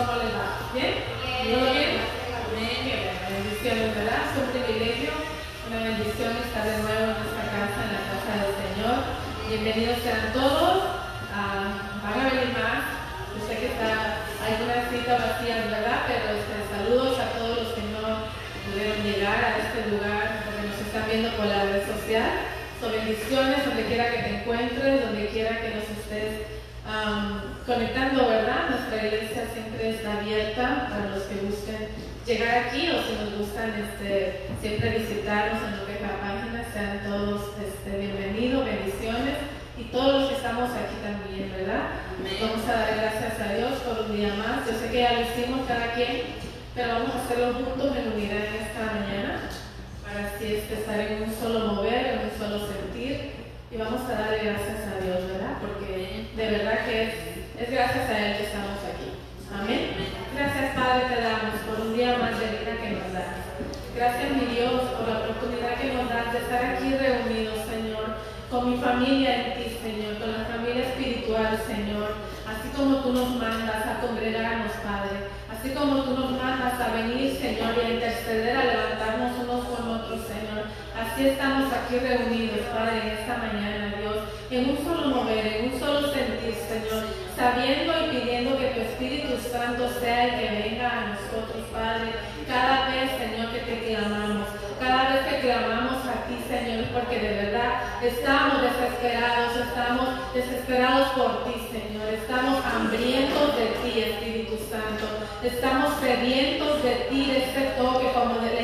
¿cómo les va? ¿Bien? ¿Todo bien? Amén, qué bueno. Bendiciones, ¿verdad? Es un privilegio, una bendición estar de nuevo en esta casa, en la casa del Señor. Bienvenidos sean todos. Ah, van a venir más. Yo sé que está, hay una cita vacía, ¿verdad? Pero este, saludos a todos los que no pudieron llegar a este lugar porque nos están viendo por la red social. Son bendiciones donde quiera que te encuentres, donde quiera que nos estés conectando, ¿verdad? Nuestra iglesia siempre está abierta para los que busquen llegar aquí o si nos gustan este, siempre visitarnos en lo que es la página. Sean todos este, bienvenidos, bendiciones y todos los que estamos aquí también, ¿verdad? Vamos a dar gracias a Dios por un día más. Yo sé que ya lo hicimos cada quien, pero vamos a hacerlo juntos en unidad en esta mañana para así este, estar en un solo mover, en un solo sentir. Y vamos a darle gracias a Dios, ¿verdad? Porque de verdad que es, es gracias a Él que estamos aquí. Amén. Gracias, Padre, te damos por un día más de vida que nos das. Gracias, mi Dios, por la oportunidad que nos das de estar aquí reunidos, Señor, con mi familia en ti, Señor, con la familia espiritual, Señor, así como tú nos mandas a congregarnos, Padre, así como tú nos mandas a venir, Señor, y a interceder, a levantarnos unos. Así estamos aquí reunidos, Padre, en esta mañana, Dios, en un solo mover, en un solo sentir, Señor, sabiendo y pidiendo que tu Espíritu Santo sea el que venga a nosotros, Padre, cada vez, Señor, que te clamamos, cada vez que clamamos a ti, Señor, porque de verdad estamos desesperados, estamos desesperados por ti, Señor, estamos hambrientos de ti, Espíritu Santo, estamos sedientos de ti, de ese toque, como leíamos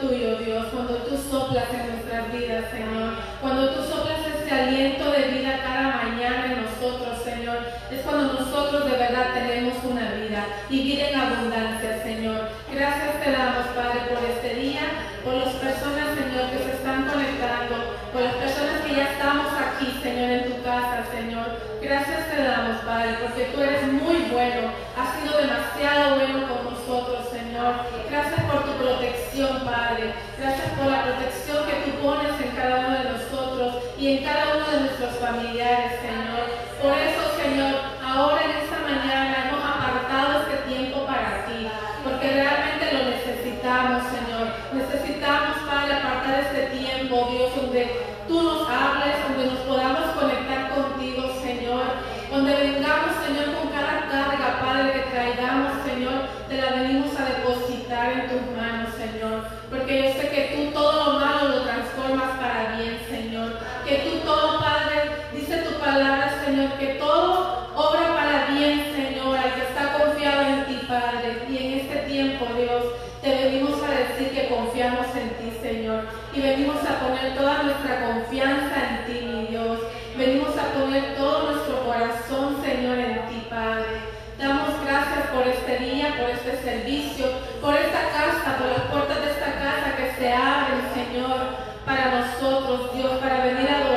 tuyo, Dios, cuando tú soplas en nuestras vidas, Señor, cuando tú soplas ese aliento de vida cada mañana en nosotros, Señor, es cuando nosotros de verdad tenemos una vida y vida en abundancia, Señor. Gracias te damos, Padre, por este día, por las personas, Señor, que se están conectando, por las personas que ya estamos aquí, Señor, en tu casa, Señor. Gracias te damos, Padre, porque tú eres muy bueno, has sido demasiado bueno con nosotros, Señor. Gracias por tu protección, Padre. Gracias por la protección que tú pones en cada uno de nosotros y en cada uno de nuestros familiares, Señor. Por eso, Señor, ahora en esta mañana hemos apartado este tiempo para ti, porque realmente lo necesitamos, Señor. Y venimos a poner toda nuestra confianza en ti, mi Dios. Venimos a poner todo nuestro corazón, Señor, en ti, Padre. Damos gracias por este día, por este servicio, por esta casa, por las puertas de esta casa que se abren, Señor, para nosotros, Dios, para venir a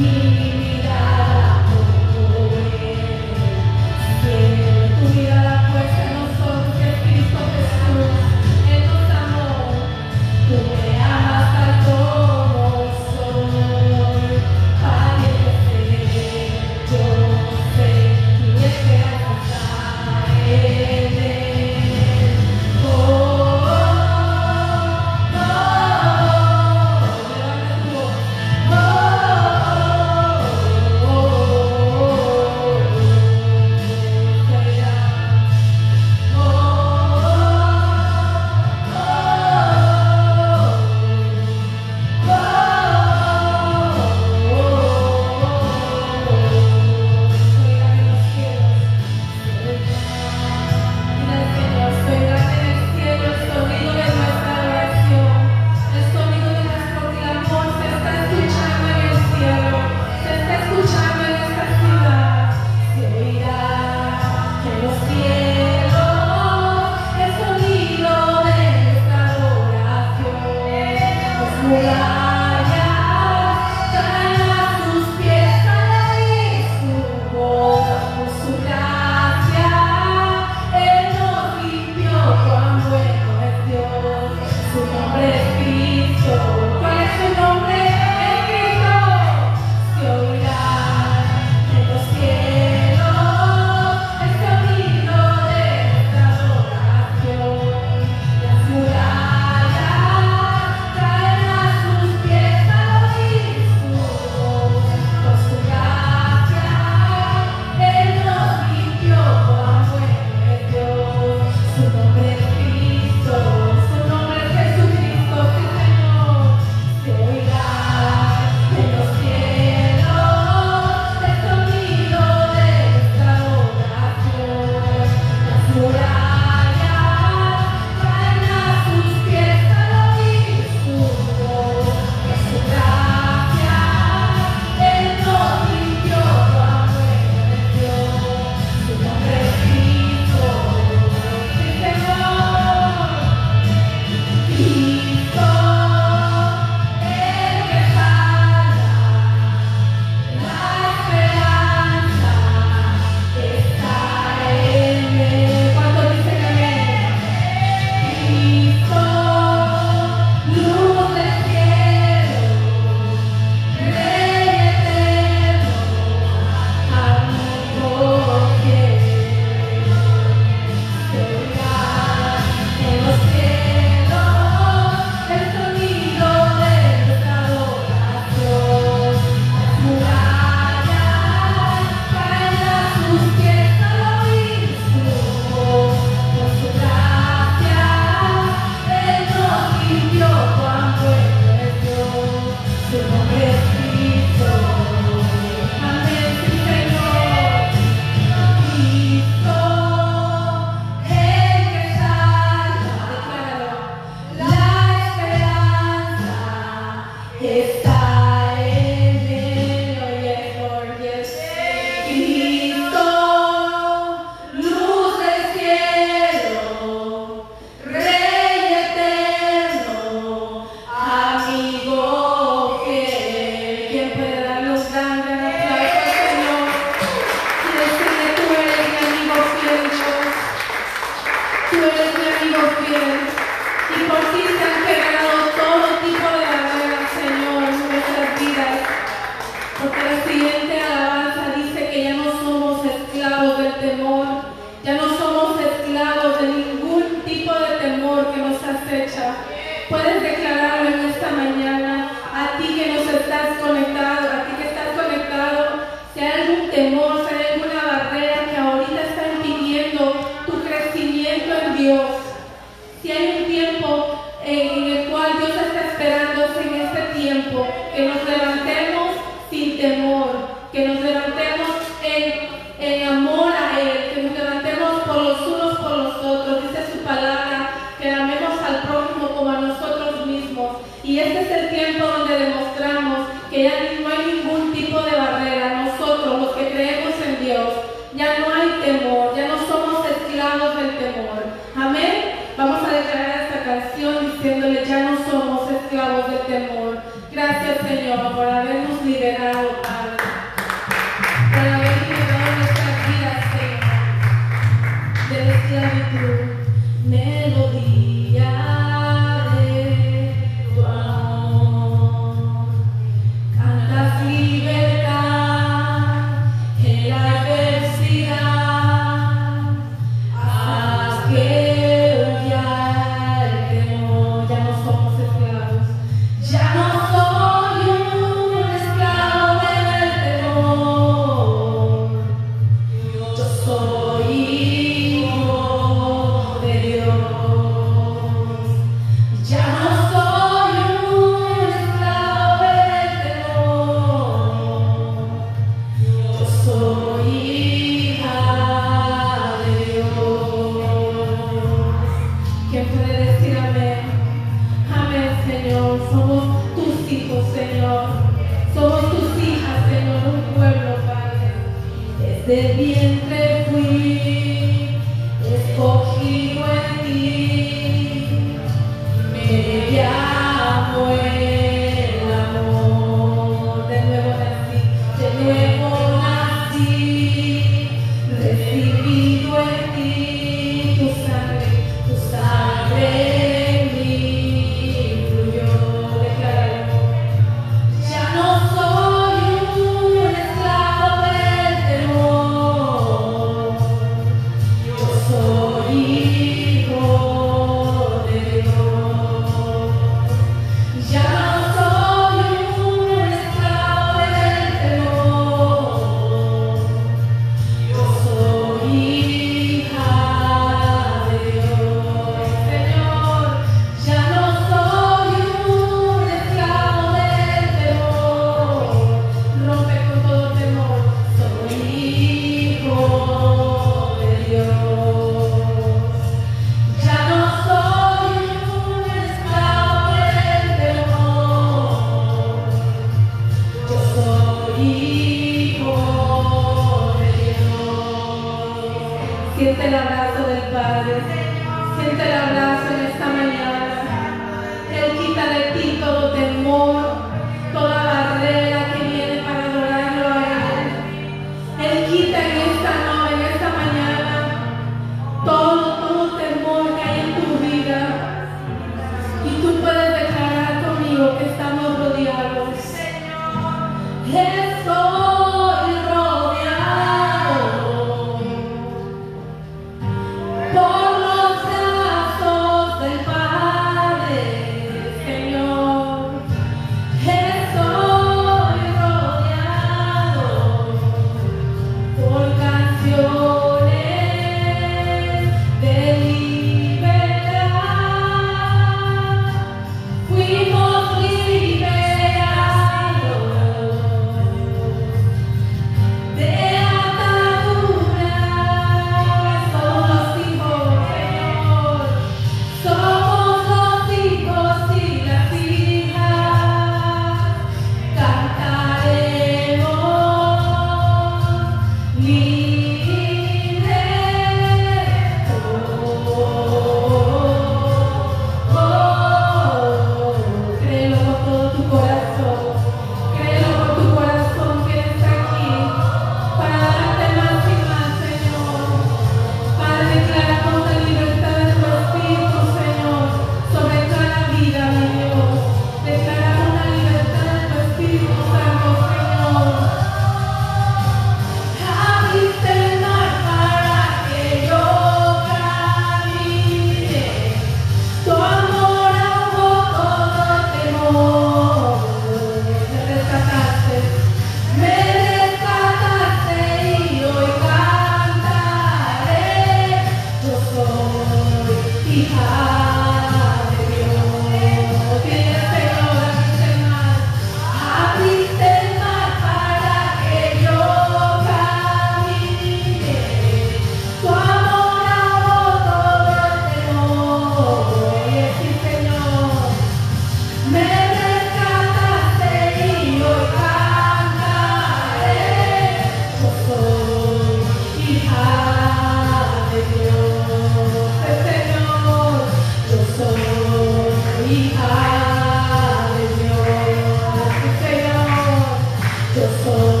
beautiful.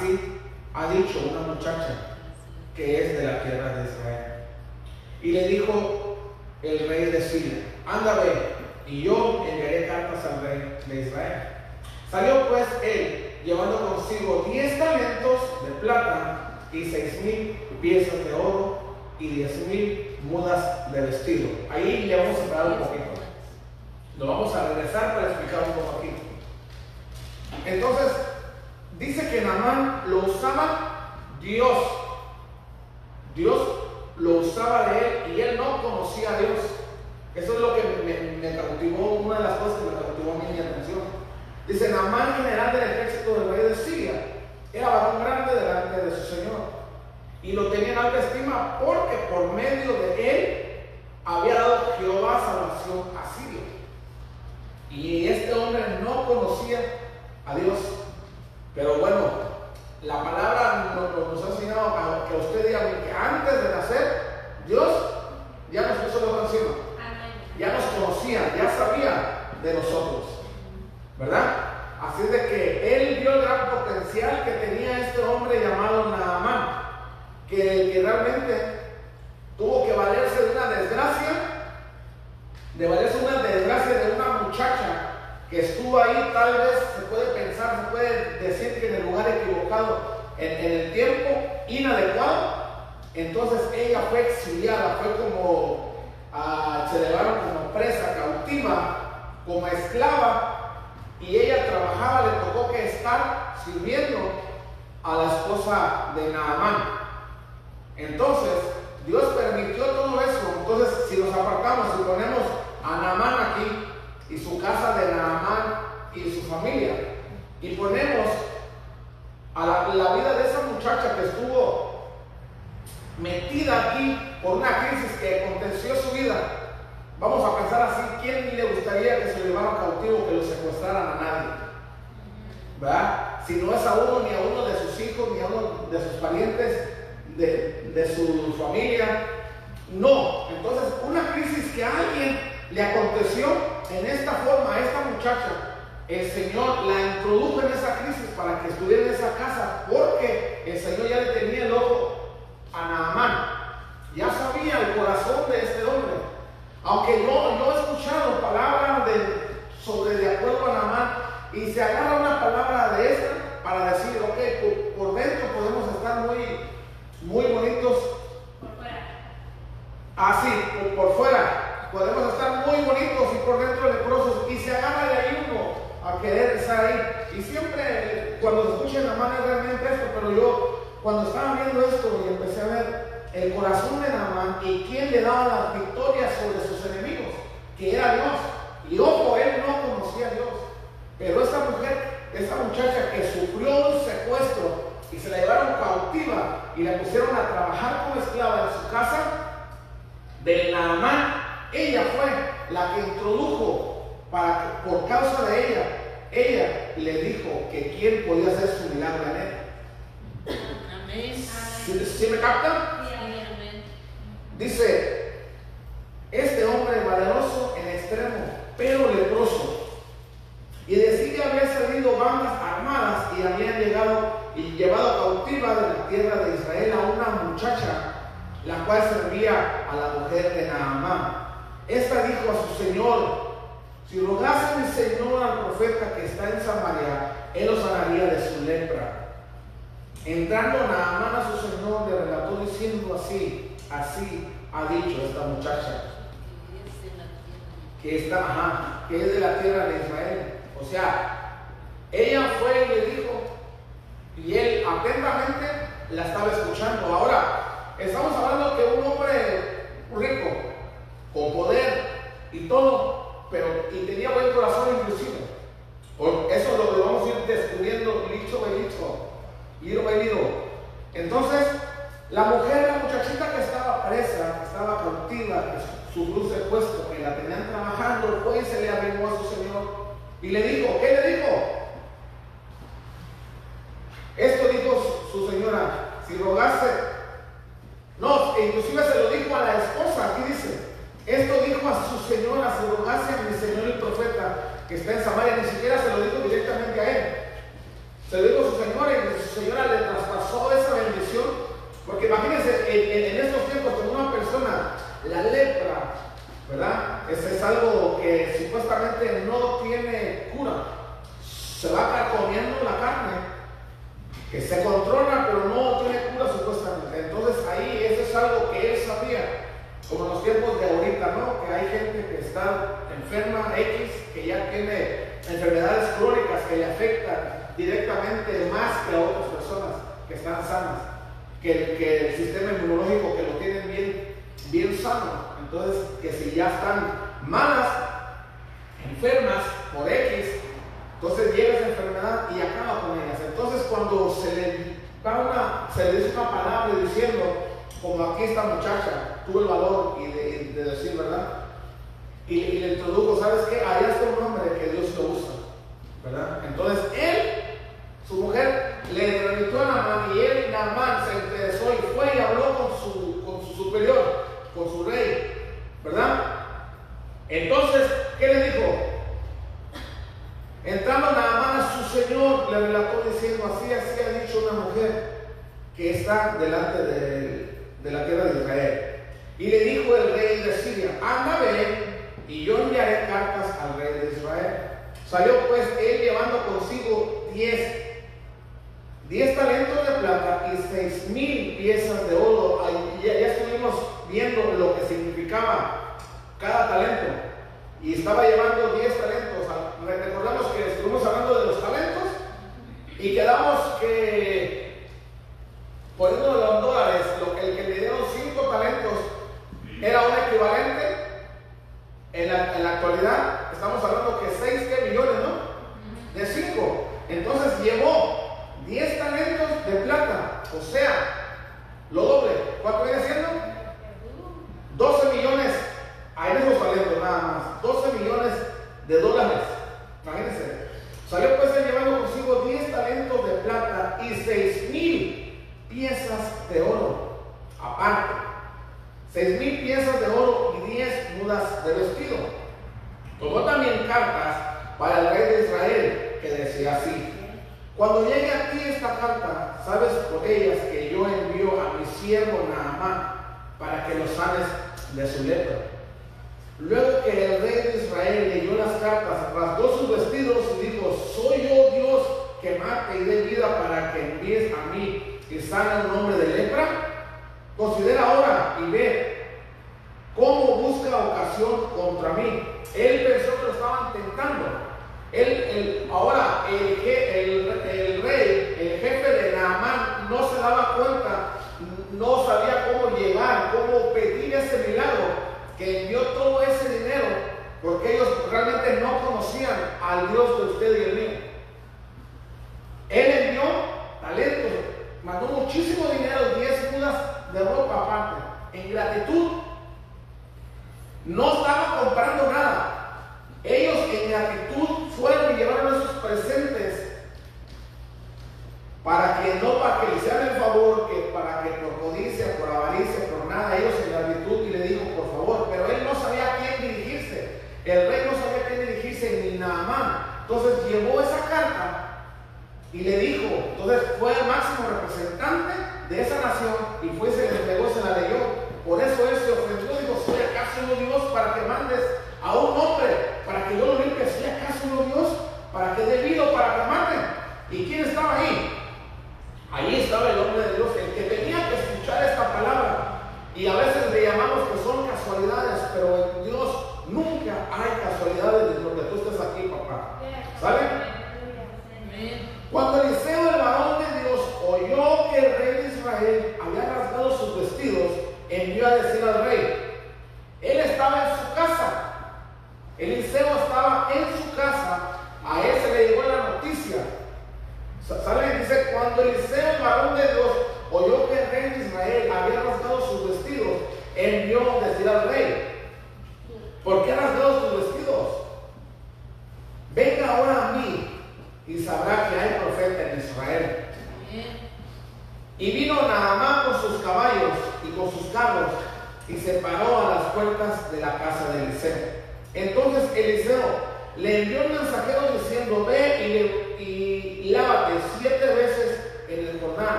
Así, ha dicho una muchacha que es de la tierra de Israel. Y le dijo el rey de Siria, anda ve, y yo enviaré cartas al rey de Israel. Salió pues él, llevando consigo diez talentos de plata y seis mil piezas de oro y diez mil mudas de vestido. Ahí le vamos a parar un poquito. Lo vamos a regresar para explicar un poco aquí. Entonces, dice que Namán lo usaba Dios. Dios lo usaba de él y él no conocía a Dios. Eso es lo que me, cautivó, una de las cosas que me cautivó a mí mi atención. Dice, Namán, general del ejército del rey de Siria, era varón grande delante de su señor. Y lo tenía en alta estima porque por medio de él había dado Jehová salvación a Siria. Y este hombre no conocía a Dios. Pero bueno, la palabra nos, nos ha enseñado a que usted diga que antes de nacer, Dios ya nos puso la encima. Ya nos conocía, ya sabía de nosotros. ¿Verdad? Así de que él vio el gran potencial que tenía este hombre llamado Naamán, que, que realmente tuvo que valerse de una desgracia, de valerse una desgracia de una muchacha que estuvo ahí, tal vez se puede pensar, se puede decir que en el lugar equivocado, en, el tiempo inadecuado, entonces ella fue exiliada, fue como, ah, se llevaron como presa, cautiva, como esclava, y ella trabajaba, le tocó que estar sirviendo a la esposa de Naamán. Entonces, Dios permitió todo eso. Entonces, si nos apartamos y ponemos a Naamán aquí y su casa de Naamán y su familia, y ponemos a la, vida de esa muchacha que estuvo metida aquí por una crisis que aconteció su vida, vamos a pensar así, ¿quién le gustaría que se llevara cautivo, que lo secuestraran a nadie? ¿Verdad? Si no es a uno, ni a uno de sus hijos, ni a uno de sus parientes, de, de su familia. No. Entonces, una crisis que alguien le aconteció en esta forma a esta muchacha, el Señor la introdujo en esa crisis para que estuviera en esa casa, porque el Señor ya le tenía el ojo a Naamán. Ya sabía el corazón de este hombre. Aunque yo, yo he escuchado palabras de, sobre de acuerdo a Namán y se agarra una palabra de esta para decir, ok, por, dentro podemos estar muy, muy bonitos. Por fuera. Así, por, por fuera. Podemos estar muy bonitos y por dentro leprosos. Y se agarra de ahí uno a querer estar ahí. Y siempre, cuando se escucha Namán es realmente esto, pero yo, cuando estaba viendo esto y empecé a ver el corazón de Namán y quién le daba las victorias sobre sus enemigos, que era Dios. Y ojo, él no conocía a Dios. Pero esta mujer, esta muchacha que sufrió un secuestro y se la llevaron cautiva y la pusieron a trabajar como esclava en su casa, de Naamán, ella fue la que introdujo para por causa de ella, ella le dijo que quién podía hacer su milagro en él. Amén. ¿Sí, me captan? Dice, este hombre valeroso en extremo, pero leproso. Y decía que había salido bandas armadas y habían llegado y llevado cautiva de la tierra de Israel a una muchacha, la cual servía a la mujer de Naamán. Esta dijo a su señor, si rogase mi señor al profeta que está en Samaria, él los sanaría de su lepra. Entrando Naamán a su señor le relató diciendo así, Así ha dicho esta muchacha. Que está, ajá, que es de la tierra de Israel. O sea, ella fue y le dijo, y él atentamente la estaba escuchando. Ahora, estamos hablando que un hombre rico, con poder y todo, pero y tenía buen corazón inclusive. Por eso lo, vamos a ir descubriendo licho by licho, by Entonces, la mujer, la muchachita que estaba presa, estaba cautiva, que su se puesto, que la tenían trabajando, fue y se le arrimó a su señor y le dijo, ¿qué le dijo? Esto dijo su señora, si rogase, no, inclusive se lo dijo a la esposa, aquí dice, esto dijo a su señora, si rogase a mi señor el profeta que está en Samaria, ni siquiera se lo dijo directamente a él. Se lo dijo a su señora y su señora le traspasó esa bendición porque imagínense, en, estos tiempos, con una persona, la lepra, ¿verdad? Ese es algo que supuestamente no tiene cura. Se va comiendo la carne, que se controla, pero no tiene cura supuestamente. Entonces ahí eso es algo que él sabía. Como los tiempos de ahorita, ¿no? Que hay gente que está enferma X, que ya tiene enfermedades crónicas que le afectan directamente más que a otras personas que están sanas que, el sistema inmunológico que lo tienen bien, bien sano. Entonces, que si ya están malas, enfermas por X, entonces llega esa enfermedad y acaba con ellas. Entonces, cuando se le, una, se le dice una palabra diciendo, como aquí esta muchacha tuvo el valor y de, decir verdad, y, le introdujo, ¿sabes qué? Allá está un hombre que Dios lo usa, ¿verdad? Entonces, él su mujer le remitió a Namán y él, Namán, se interesó y fue y habló con su, con su superior, con su rey, ¿verdad? Entonces, ¿qué le dijo? Entrando Namán a su señor, le relató diciendo, así, así ha dicho una mujer que está delante de, de la tierra de Israel. Y le dijo el rey de Siria, anda, y yo enviaré cartas al rey de Israel. Salió pues él llevando consigo diez 10 talentos de plata y 6 mil piezas de oro. Ya, ya, estuvimos viendo lo que significaba cada talento. Y estaba llevando 10 talentos. Recordamos que estuvimos hablando de los talentos y quedamos que,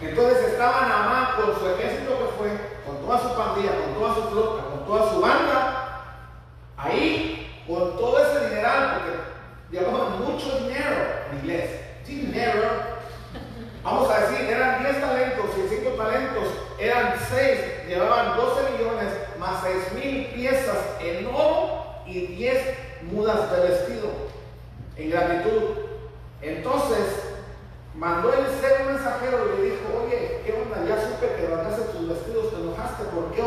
Entonces estaba Naamán con su ejército que fue, con toda su pandilla, con toda su flota, con toda su banda, ahí, con todo ese dineral, porque llevaban mucho dinero en inglés. Dinero. Vamos a decir, eran 10 talentos y 5 talentos, eran 6, llevaban 12 millones más 6 mil piezas en oro y 10 mudas de vestido en gratitud. Entonces, mandó Eliseo un mensajero y le dijo, oye, ¿qué onda? Ya supe que rasgaste tus vestidos, te enojaste, ¿por qué?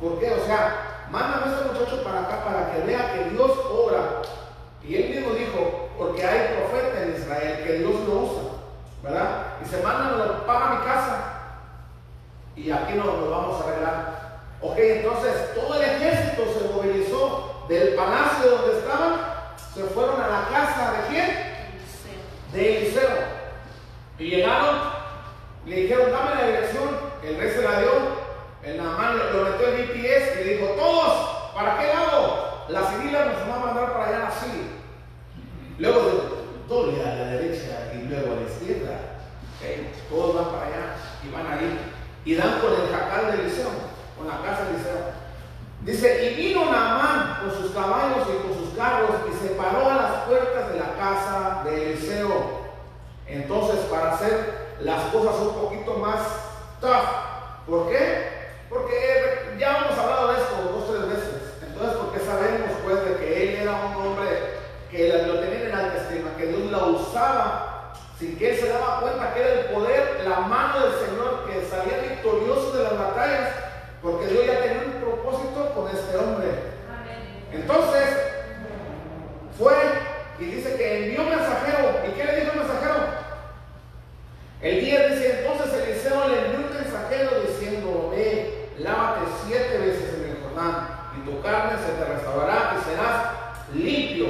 ¿Por qué? O sea, mándame a este muchacho para acá para que vea que Dios obra. Y él mismo dijo, porque hay profeta en Israel, que Dios lo usa, ¿verdad? Y se mándalo para mi casa y aquí nos lo vamos a arreglar. Ok, entonces todo el ejército se movilizó del palacio donde estaban, se fueron a la casa de quién? de Eliseo. Y llegaron, le dijeron, dame la dirección. El rey se la dio. El Naamán lo, metió en GPS y le dijo, todos, ¿para qué lado? La civila nos va a mandar para allá así. Luego dijo, doble a la derecha y luego a la izquierda. Todos van para allá y van ahí. Y dan con el jacal de Eliseo, con la casa de Eliseo. Dice, y vino Naamán con sus caballos y con sus carros y se paró a las puertas de la casa de Eliseo. Entonces, para hacer las cosas un poquito más tough, ¿por qué? Porque ya hemos hablado de esto dos o tres veces. Entonces, porque sabemos pues de que él era un hombre que lo tenía en alta estima, que Dios la usaba sin que él se daba cuenta que era el poder, la mano del Señor que salía victorioso de las batallas, porque Dios ya tenía un propósito con este hombre. Entonces, fue dice que envió un mensajero. ¿Y qué le dijo el mensajero? El día dice, entonces Eliseo le envió un mensajero diciendo, ve, lávate siete veces en el Jordán y tu carne se te restaurará y serás limpio.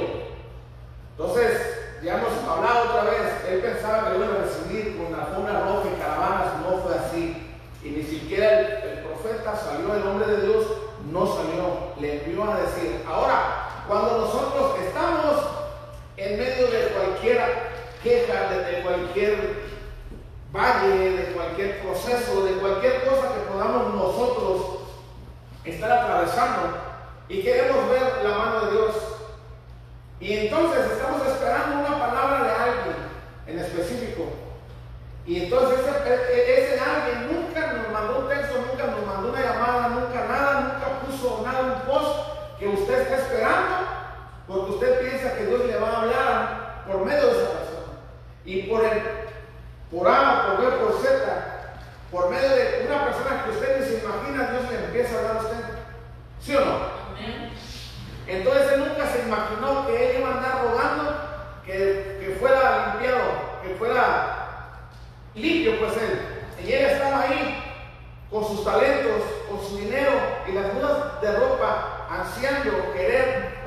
Entonces, ya hemos hablado otra vez, él pensaba que lo iba a recibir con la alfombra roja y caravanas, no fue así. Y ni siquiera el, el profeta salió, el hombre de Dios no salió, le envió a decir. Ahora, cuando nosotros estamos en medio de cualquier queja, de cualquier valle, de cualquier proceso, de cualquier cosa que podamos nosotros estar atravesando y queremos ver la mano de Dios. Y entonces estamos esperando una palabra de alguien en específico. Y entonces ese, e, alguien nunca nos mandó un texto, nunca nos mandó una llamada, nunca nada, nunca puso nada, un post que usted está esperando porque usted piensa que Dios le va a hablar por medio de esa persona. Y por el, por A, por B, por Z, por medio de una persona que usted ni se imagina, Dios le empieza a hablar a usted. ¿Sí o no? Entonces él nunca se imaginó que él iba a andar rogando que, que fuera limpiado, que fuera limpio, pues él. Y él estaba ahí con sus talentos, con su dinero y las mudas de ropa, ansiando querer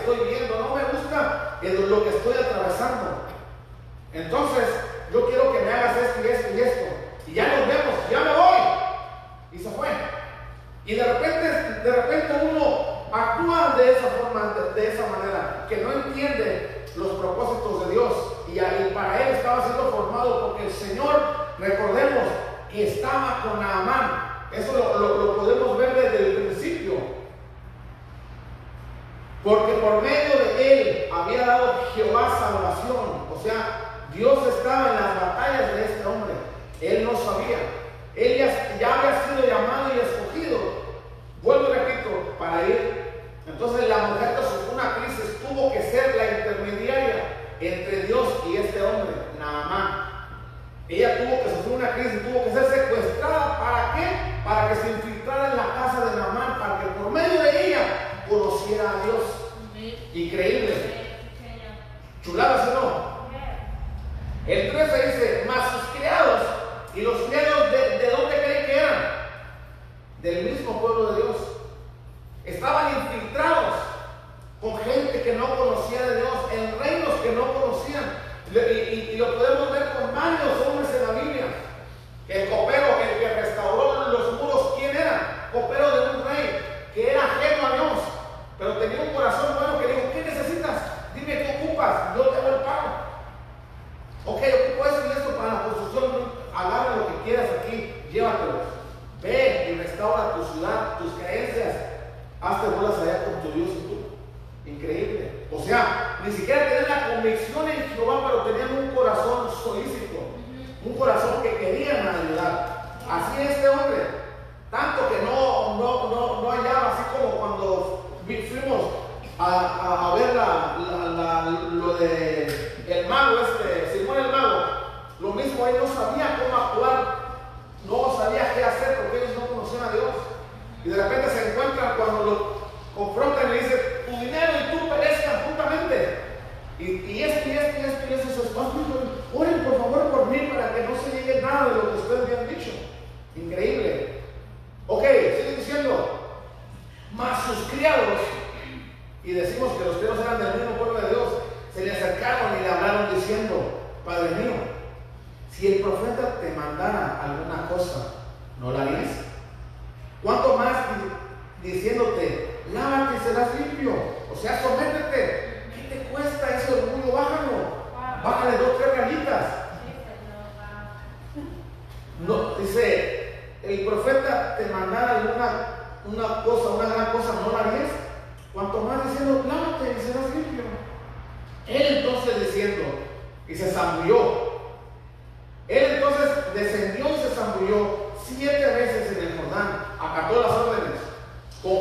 estoy viendo, no me gusta lo que estoy atravesando. Entonces,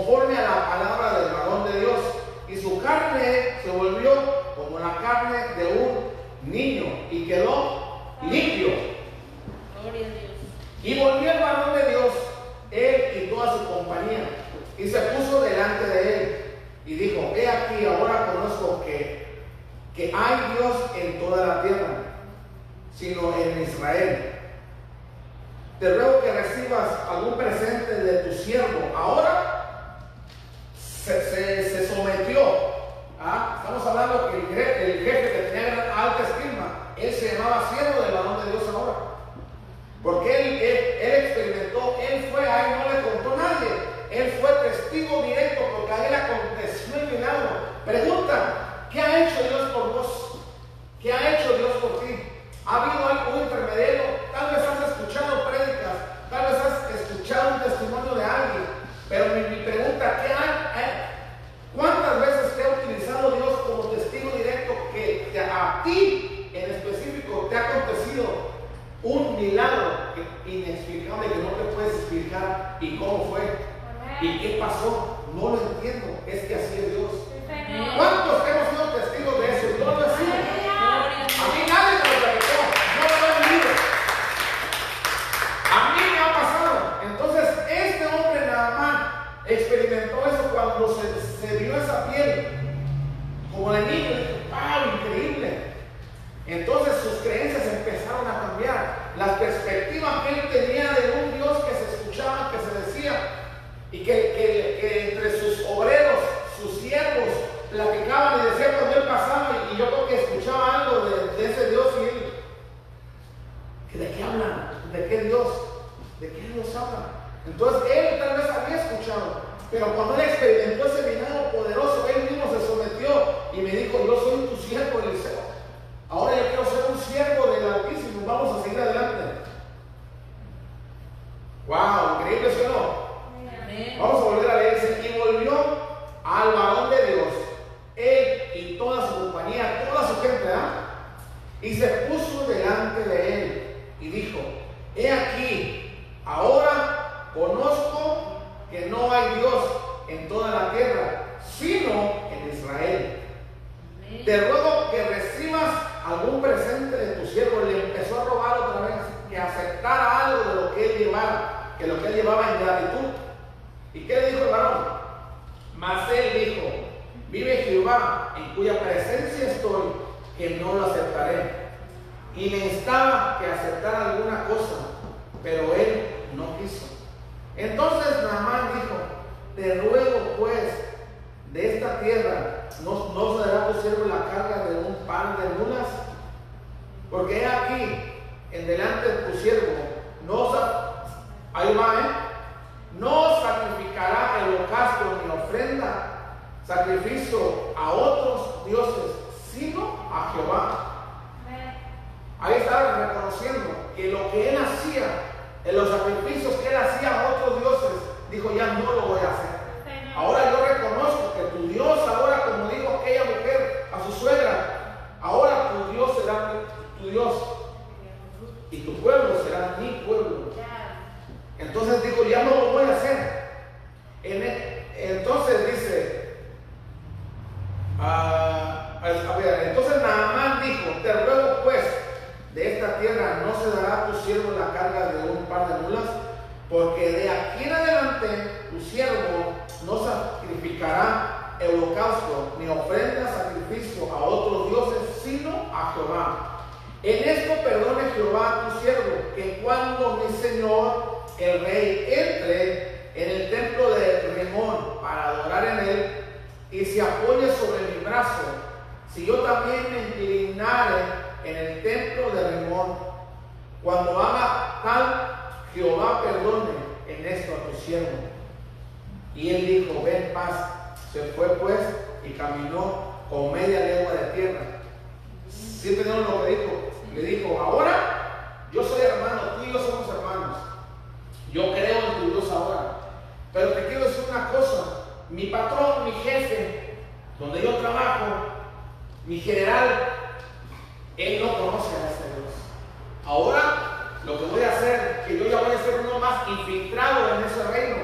conforme a la palabra del varón de Dios. Y su carne se volvió como la carne de un niño y quedó limpio. Gloria a Dios. Y volvió el varón de Dios, él y toda su compañía, y se puso delante de él y dijo, he aquí, ahora conozco que, que hay Dios en toda la tierra, sino en Israel. Te ruego que recibas algún presente de tu siervo ahora se, sometió. ¿ah? Estamos hablando que el, jefe que tenía alta estima, él se llamaba siervo del varón de Dios ahora. Porque él, él, él experimentó, él fue a él, no le contó nadie. Él fue testigo directo porque a él aconteció el milagro. Pregunta, ¿qué ha hecho Dios por vos? ¿Qué ha hecho Dios por ti? ¿Ha habido ¿Y qué pasó? No lo entiendo. Es que así es Dios. ¿Cuántos reconociendo que lo que él hacía, en los sacrificios que él hacía a otros dioses, dijo, ya no lo voy a hacer. Ahora yo reconozco que tu Dios, ahora como dijo aquella mujer a su suegra, ahora tu Dios será tu Dios y tu pueblo será mi pueblo. Entonces dijo, ya no lo voy a hacer. E, entonces dice, ah, a ver, entonces Naamán dijo, te ruego esta tierra no se dará a tu siervo la carga de un par de mulas, porque de aquí en adelante tu siervo no sacrificará holocausto ni ofrenda sacrificio a otros dioses, sino a Jehová. En esto perdone Jehová a tu siervo, que cuando mi Señor, el rey, entre en el templo de Remón para adorar en él y se apoye sobre mi brazo, si yo también me inclinare en el templo de Remón. Cuando haga tal, Jehová perdone en esto a tu siervo. Y él dijo, ven paz. Se fue pues y caminó con media legua de tierra. ¿Sí entendieron lo que dijo? Le dijo, ahora yo soy hermano, tú y yo somos hermanos. Yo creo en tu Dios ahora. Pero te quiero decir una cosa, mi patrón, mi jefe, donde yo trabajo, mi general, él no conoce a este Dios. Ahora lo que voy a hacer, que yo ya voy a ser uno más infiltrado en ese reino.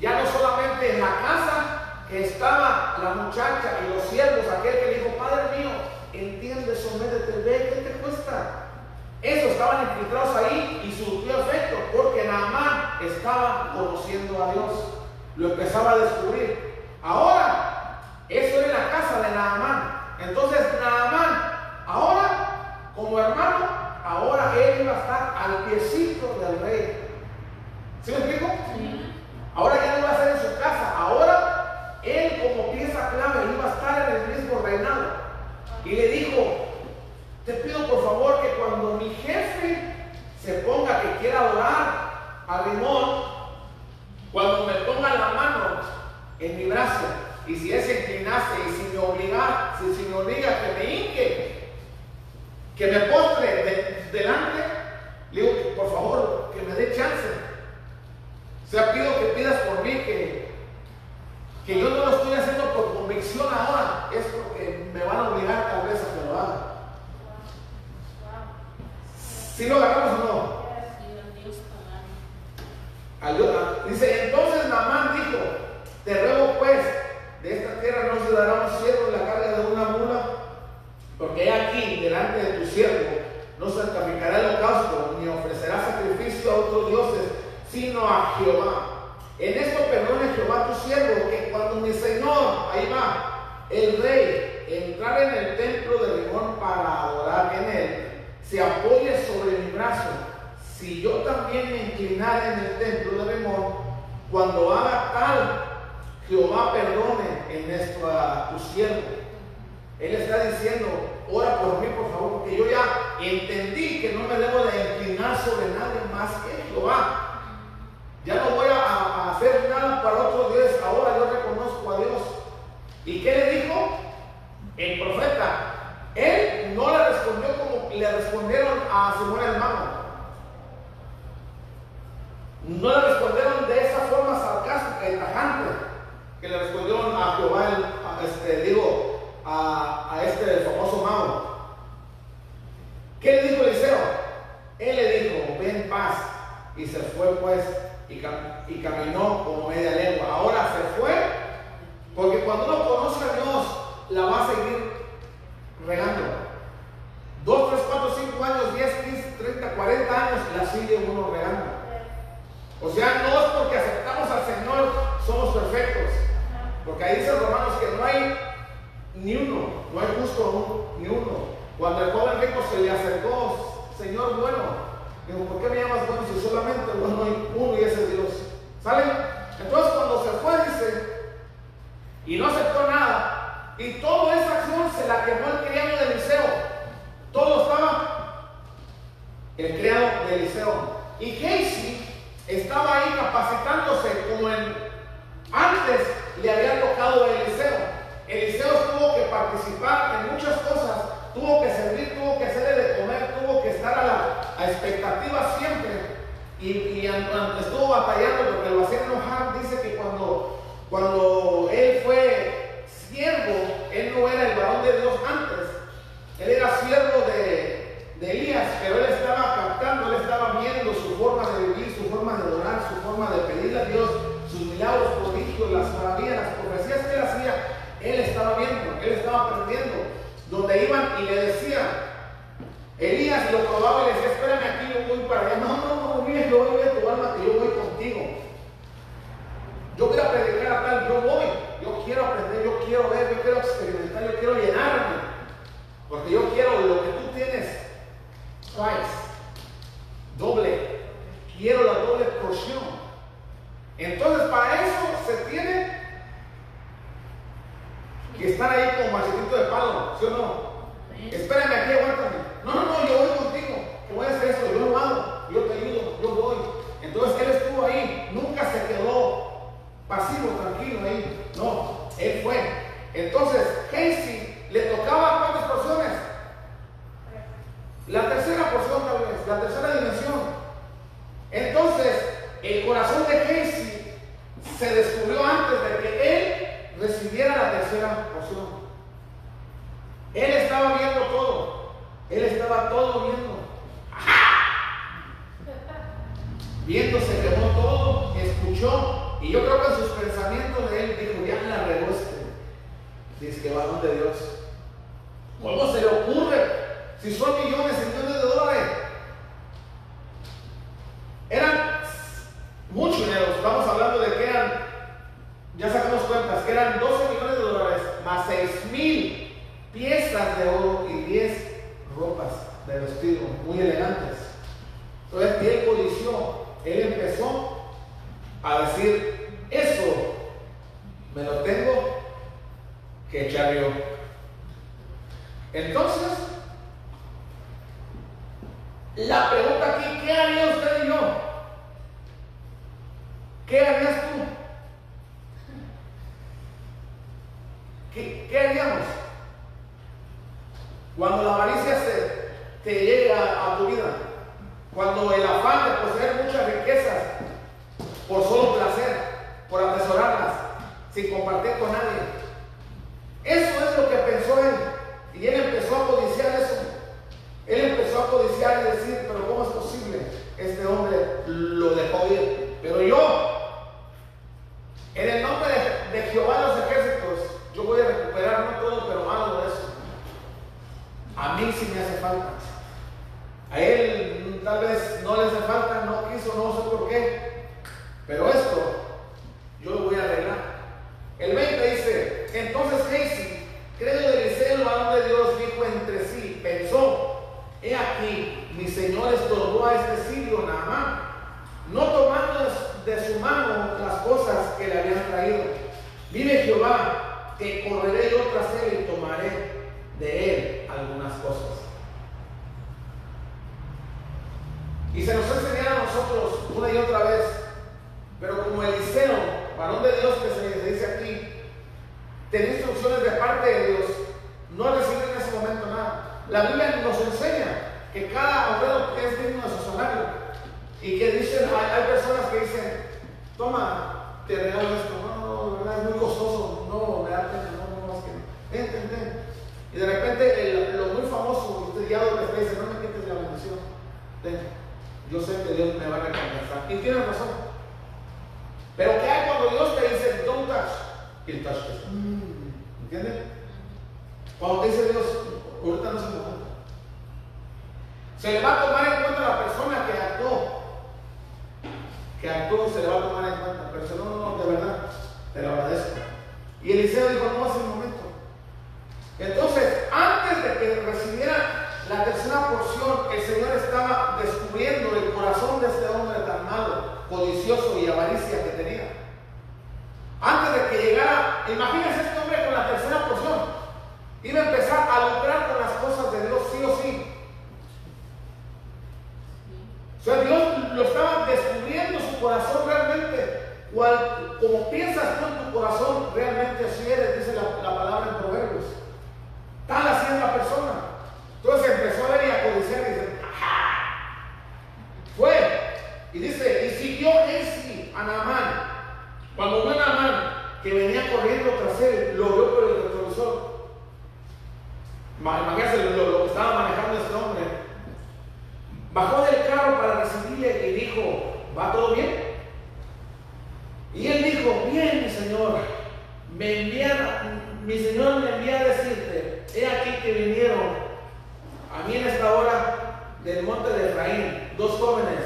Ya no solamente en la casa que estaba la muchacha y los siervos, aquel que dijo, Padre mío, entiende, sométete, ve, ¿qué te cuesta? Eso estaban infiltrados ahí y surgió efecto porque Naamán estaba conociendo a Dios. Lo empezaba a descubrir. Ahora, eso era la casa de Naamán. Entonces, Naamán Ahora, como hermano, ahora él iba a estar al piecito del rey. ¿Sí me explico? Ahora ya no iba a estar en su casa. Ahora él como pieza clave iba a estar en el mismo reinado. Y le dijo, te pido por favor que cuando mi jefe se ponga que quiera adorar a Rimón, cuando me ponga la mano en mi brazo, y si él se inclinase y si me obliga, si, si me obliga que me hinque, que me postre delante, le digo, por favor, que me dé chance. O sea, pido que pidas por mí que, que yo no lo estoy haciendo por convicción ahora, es porque me van a obligar tal vez a que lo haga. ¿Sí lo agarramos o no? Ayuda. Dice, entonces Namán dijo, te ruego pues, de esta tierra no se dará un cielo en la carga de una mula porque aquí, delante de tu siervo, no sacrificará el holocausto, ni ofrecerá sacrificio a otros dioses, sino a Jehová. En esto perdone Jehová tu siervo, que cuando mi Señor, ahí va, el rey, entrar en el templo de Rimón para adorar en él, se apoye sobre mi brazo. Si yo también me inclinara en el templo de Rimón, cuando haga tal, Jehová perdone en esto a tu siervo él está diciendo, ora por mí, por favor, porque yo ya entendí que no me debo de inclinar sobre nadie más que Jehová. Ya no voy a, hacer nada para otros dioses, ahora yo reconozco a Dios. ¿Y qué le dijo? El profeta. Él no le respondió como le respondieron a su buen hermano. No le respondieron de esa forma sarcástica y tajante que le respondieron a Jehová, este, digo, a, este famoso mago. ¿Qué le dijo Eliseo? Él le dijo, ven paz. Y se fue pues y, caminó como media lengua. Ahora se fue porque cuando uno conoce a Dios, la va a seguir regando. Dos, tres, cuatro, cinco años, diez, quince, treinta, cuarenta años, la sigue uno regando. O sea, no es porque aceptamos al Señor, somos perfectos. Porque ahí dice Romanos que no hay ni uno, no hay justo ni uno. Cuando el joven rico se le acercó, Señor bueno, dijo, ¿por qué me llamas bueno si solamente bueno hay uno y ese es Dios? ¿Sale? Entonces cuando se fue, dice, y no aceptó nada, y toda esa acción se la quemó el criado de Eliseo. Todo estaba el criado de Eliseo. Y Casey estaba ahí capacitándose como en antes le había tocado a Eliseo. Eliseo tuvo que participar en muchas cosas, tuvo que servir, tuvo que hacerle de comer, tuvo que estar a la expectativa siempre. Y, y estuvo batallando porque lo hacía enojar. Dice que cuando, cuando él fue siervo, él no era el varón de Dios antes, él era siervo de, de Elías, pero él estaba captando, él estaba viendo su forma de vivir, su forma de adorar, su forma de pedirle a Dios sus milagros, prodigios, las maravillas, las profecías que él hacía él estaba viendo, él estaba aprendiendo. Donde iban y le decían, Elías lo probaba y le decía, espérame aquí, yo voy para allá. No, no, no, mire, yo voy a tu alma, que yo voy contigo. Yo voy a predicar a tal, yo voy. Yo quiero aprender, yo quiero ver, yo quiero experimentar, yo quiero llenarme. Porque yo quiero lo que tú tienes, twice, doble. Quiero la doble porción. Entonces, para eso se tiene que están ahí como macetito de palo, ¿sí o no? Espérame aquí, aguántame. No, no, no, yo voy contigo. Que voy a hacer esto, yo lo hago, yo te ayudo, yo voy. Entonces él estuvo ahí, nunca se quedó pasivo, tranquilo ahí. No, él fue. Entonces, Casey le tocaba cuántas porciones? La tercera porción tal vez, la tercera dimensión. Entonces, el corazón de Casey se descubrió antes de que él recibiera la tercera porción. Él estaba viendo todo. Él estaba todo viendo. Viendo, se quemó todo, escuchó. Y yo creo que en sus pensamientos de él dijo, ya la regó este. Dice que varón de Dios. ¿Cómo se le ocurre? Si son millones y millones de dólares. Corriendo tras él, lo vio por el retrovisor. Imagínense lo, lo, que estaba manejando este hombre. Bajó del carro para recibirle y dijo, ¿va todo bien? Y él dijo, bien, mi señor, me envían, mi señor me envía a decirte, he aquí que vinieron a mí en esta hora del monte de Efraín, dos jóvenes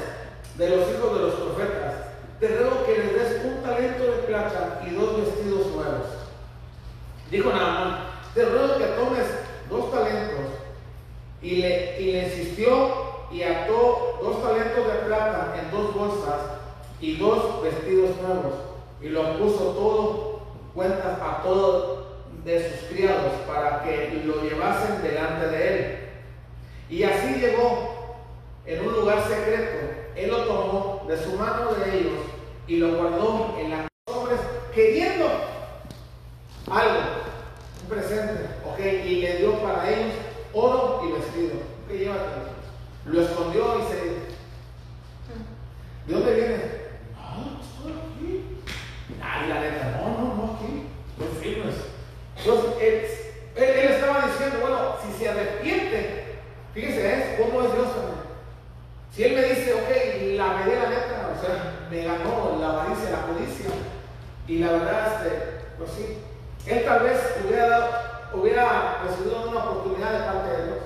de los hijos de los profetas, te ruego que les des un talento de plata y dos vestidos nuevos. Dijo Naamán, te ruego que tomes dos talentos y le, y le insistió y ató dos talentos de plata en dos bolsas y dos vestidos nuevos y lo puso todo cuentas a todos de sus criados para que lo llevasen delante de él. Y así llegó en un lugar secreto. Él lo tomó de su mano de ellos y lo guardó en las hombres queriendo algo, un presente, ok, y le dio para ellos oro y vestido. Ok, llévatelo. Lo escondió y se. ¿De dónde viene? No, estoy aquí. Ay, la neta, no, no, no, aquí. No firmes. Entonces, él, estaba diciendo, bueno, si se arrepiente, Fíjense, ¿eh? ¿cómo es Dios? Si Él me dice, ok, la medida la neta, o sea, me ganó la avaricia, la codicia, y la verdad, este, pues sí, Él tal vez hubiera, dado, hubiera recibido una oportunidad de parte de Dios.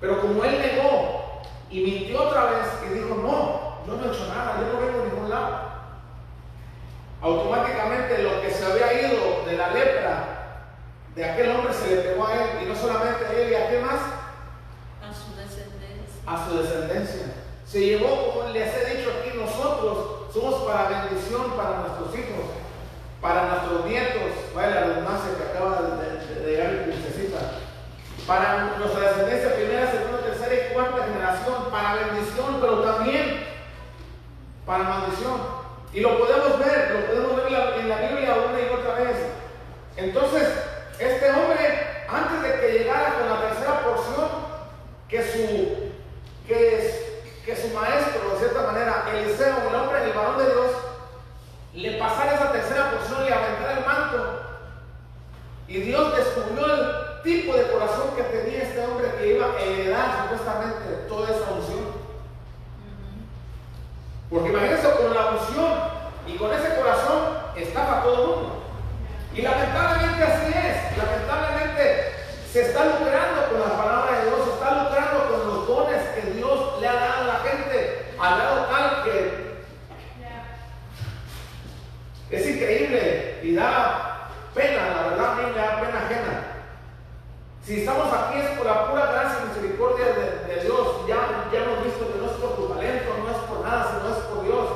Pero como Él negó y mintió otra vez y dijo, no, yo no he hecho nada, yo no vengo a ningún lado. Automáticamente lo que se había ido de la lepra de aquel hombre se le pegó a él, y no solamente a él, y a qué más, a su descendencia. Se llevó, como les he dicho aquí, nosotros somos para bendición para nuestros hijos, para nuestros nietos, vaya la redundancia que acaba de, llegar el princesita, para nuestra descendencia primera, segunda, tercera y cuarta generación, para bendición, pero también para maldición. Y lo podemos ver, lo podemos ver en la Biblia una y otra vez. Entonces, este hombre, antes de que llegara con la tercera porción, que su que, que su maestro, de cierta manera, Eliseo, el hombre, el varón de Dios, le pasara esa tercera porción, le aventara el manto. Y Dios descubrió el tipo de corazón que tenía este hombre que iba a heredar supuestamente toda esa unción. Porque imagínense con la unción y con ese corazón estaba todo el mundo. Y lamentablemente así es. Lamentablemente se está lucrando con la palabra de Dios, se está lucrando con los dones que Dios le ha dado a la gente, al grado tal que es increíble y da pena, la verdad a mí me da pena ajena. Si estamos aquí es por la pura gracia y misericordia de, Dios. Ya, ya hemos visto que no es por tu talento, no es por nada, sino es por Dios.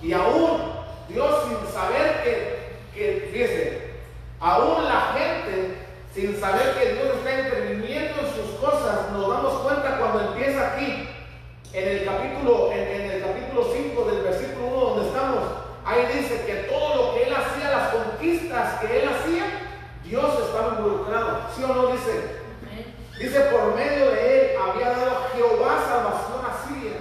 Y aún Dios sin saber que, que fíjese, aún la gente sin saber que Dios está interviniendo en sus cosas, nos damos cuenta cuando empieza aquí, en el capítulo, en, el capítulo 5 del versículo 1 donde estamos, ahí dice que todo lo que él hacía, las conquistas que él hacía, Dios estaba involucrado. ¿Sí o no dice? Dice, por medio de él había dado Jehová salvación a Siria.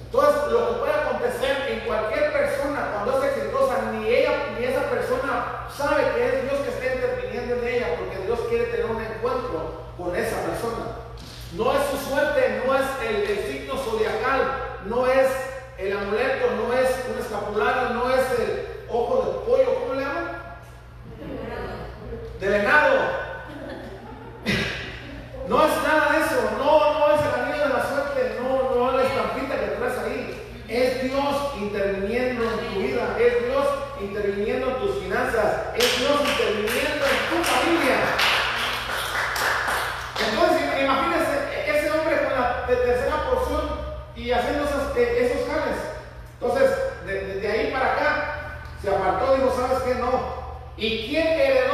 Entonces, lo que puede acontecer en cualquier persona cuando es exitosa, ni ella ni esa persona sabe que es Dios que está interviniendo en ella porque Dios quiere tener un encuentro con esa persona. No es interviniendo en tus finanzas, es Dios interviniendo en tu familia. Entonces, imagínense e-, ese hombre con la tercera porción y haciendo e-, esos, esos. Entonces, desde de ahí para acá, se apartó y dijo, ¿sabes qué? No. ¿Y quién heredó?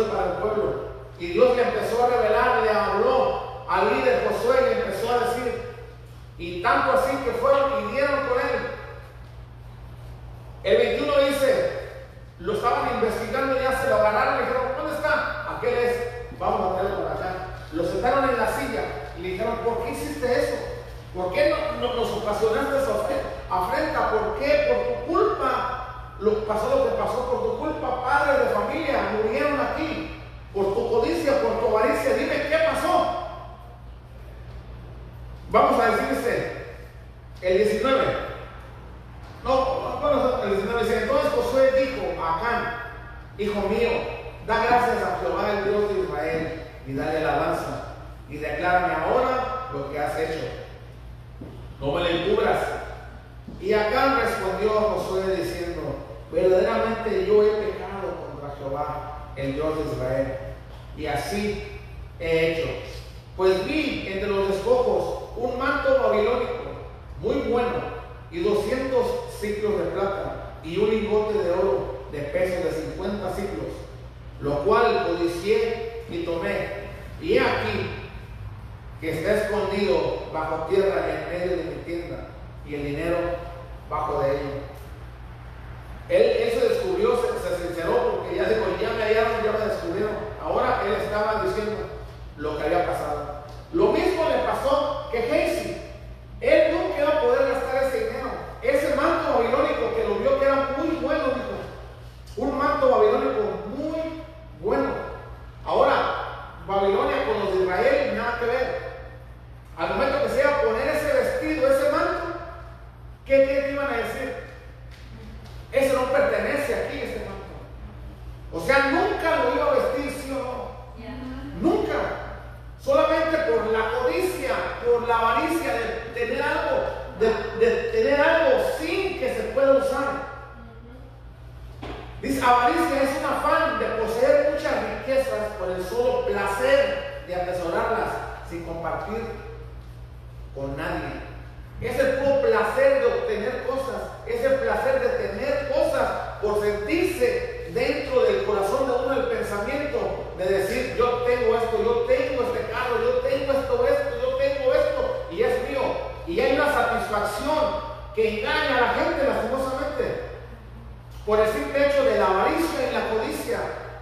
Para el pueblo. Y Dios le empezó a revelar, le habló al líder Josué, le empezó a decir, y tanto así que fueron y dieron con él. El 21 dice, lo estaban investigando, ya se lo agarraron, le dijeron, ¿dónde está? Aquel es, vamos a traerlo por acá. Lo sentaron en la silla y le dijeron, ¿por qué hiciste eso? ¿Por qué no, nos ocasionaste esa afrenta? ¿Por qué? Por culpa lo pasó lo que pasó por tu culpa, padres de familia murieron aquí, por tu codicia, por tu avaricia. Dime qué pasó. Vamos a decirse el 19. No, bueno, el 19 dice, entonces Josué dijo a Acán, hijo mío, da gracias a Jehová el Dios de Israel y dale alabanza y declárame ahora lo que has hecho. No me le encubras. Y Acán respondió a Josué diciendo, verdaderamente yo he pecado contra Jehová, el Dios de Israel, y así he hecho. Pues vi entre los despojos un manto babilónico muy bueno y 200 ciclos de plata y un lingote de oro de peso de 50 ciclos, lo cual codicié y tomé. Y he aquí que está escondido bajo tierra en medio de mi tienda y el dinero bajo de ella. Él, se descubrió, se, sinceró porque ya dijo, ya me hallaron, ya me descubrieron. Ahora él estaba diciendo lo que había pasado. Lo mismo le pasó que Casey. Él nunca iba a poder gastar ese dinero. Ese manto babilónico que lo vio que era muy bueno, dijo. Un manto babilónico muy bueno. Ahora, Babilonia con los de Israel, nada que ver. Al momento que se iba a poner ese vestido, ese manto, ¿qué, qué iban a decir? Eso no pertenece aquí, este manto. O sea, nunca lo iba a vestir, sí o no. Nunca. Solamente por la codicia, por la avaricia de tener algo, de, tener algo sin que se pueda usar. Dice, avaricia es un afán de poseer muchas riquezas por el solo placer de atesorarlas sin compartir con nadie. Es el puro placer de obtener cosas, es el placer de tener cosas por sentirse dentro del corazón de uno el pensamiento de decir, yo tengo esto, yo tengo este carro, yo tengo esto, esto, yo tengo esto, y es mío. Y hay una satisfacción que engaña a la gente lastimosamente. Por el simple hecho de la avaricia y la codicia,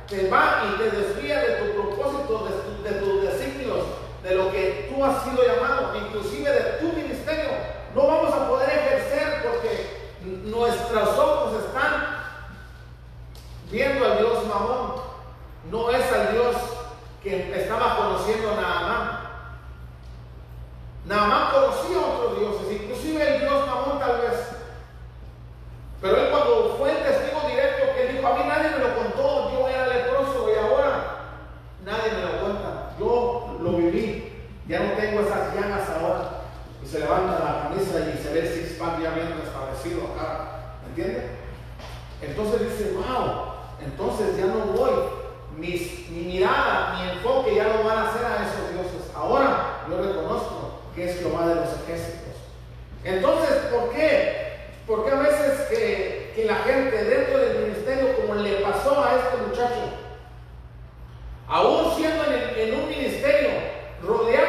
te va y te desvía de tu propósito, de, de tus designios, de lo que tú has sido llamado, inclusive de tu ministerio. No vamos a poder ejercer porque nuestros ojos están viendo al Dios Mamón. No es al Dios que estaba conociendo Naamán. Naamán conocía a otros dioses, inclusive el Dios Mamón tal vez. Pero él cuando fue el testigo directo que dijo, a mí nadie me lo contó, yo era leproso y ahora nadie me lo cuenta. Yo lo viví. Ya no esas llagas ahora. Y se levanta la camisa y se ve el six pack ya bien restablecido acá. ¿Me entiende? Entonces dice, wow, entonces ya no voy. mi mirada, mi enfoque ya no van a ser a esos dioses. Ahora yo reconozco que es Jehová de los ejércitos. Entonces, ¿por qué? Porque a veces que, la gente dentro del ministerio, como le pasó a este muchacho, aún siendo en, un ministerio, rodeándose,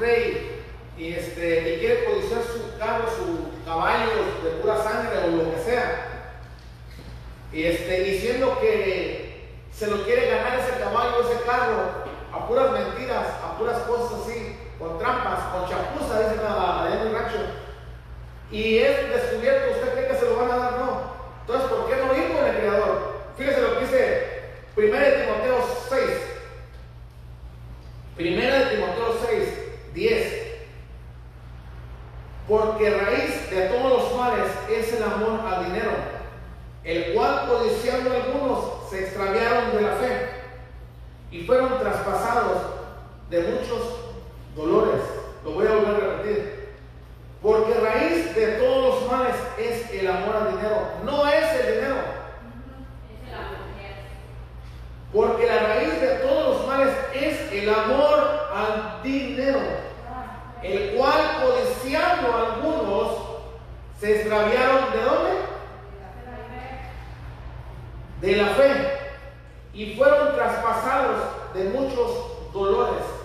rey, y, este, y quiere codiciar su carro, su caballo de pura sangre o lo que sea, y este, diciendo que se lo quiere ganar ese caballo, ese carro, a puras mentiras, a puras cosas así, con trampas, con chapuza, dicen allá en el rancho, y es descubierto, ¿usted cree que se lo van a dar? No. Entonces, ¿por qué no ir con el Creador? Fíjese lo que dice 1 Timoteo 6. 1 Timoteo 6, 10. Raíz de todos los males es el amor al dinero, el cual codiciando algunos se extraviaron de la fe y fueron traspasados de muchos dolores. Lo voy a volver a repetir. Porque raíz de todos los males es el amor al dinero. No es el dinero. Porque la raíz de todos los males es el amor al dinero. El cual codiciando algunos se extraviaron de dónde? De la fe. Y fueron traspasados de muchos dolores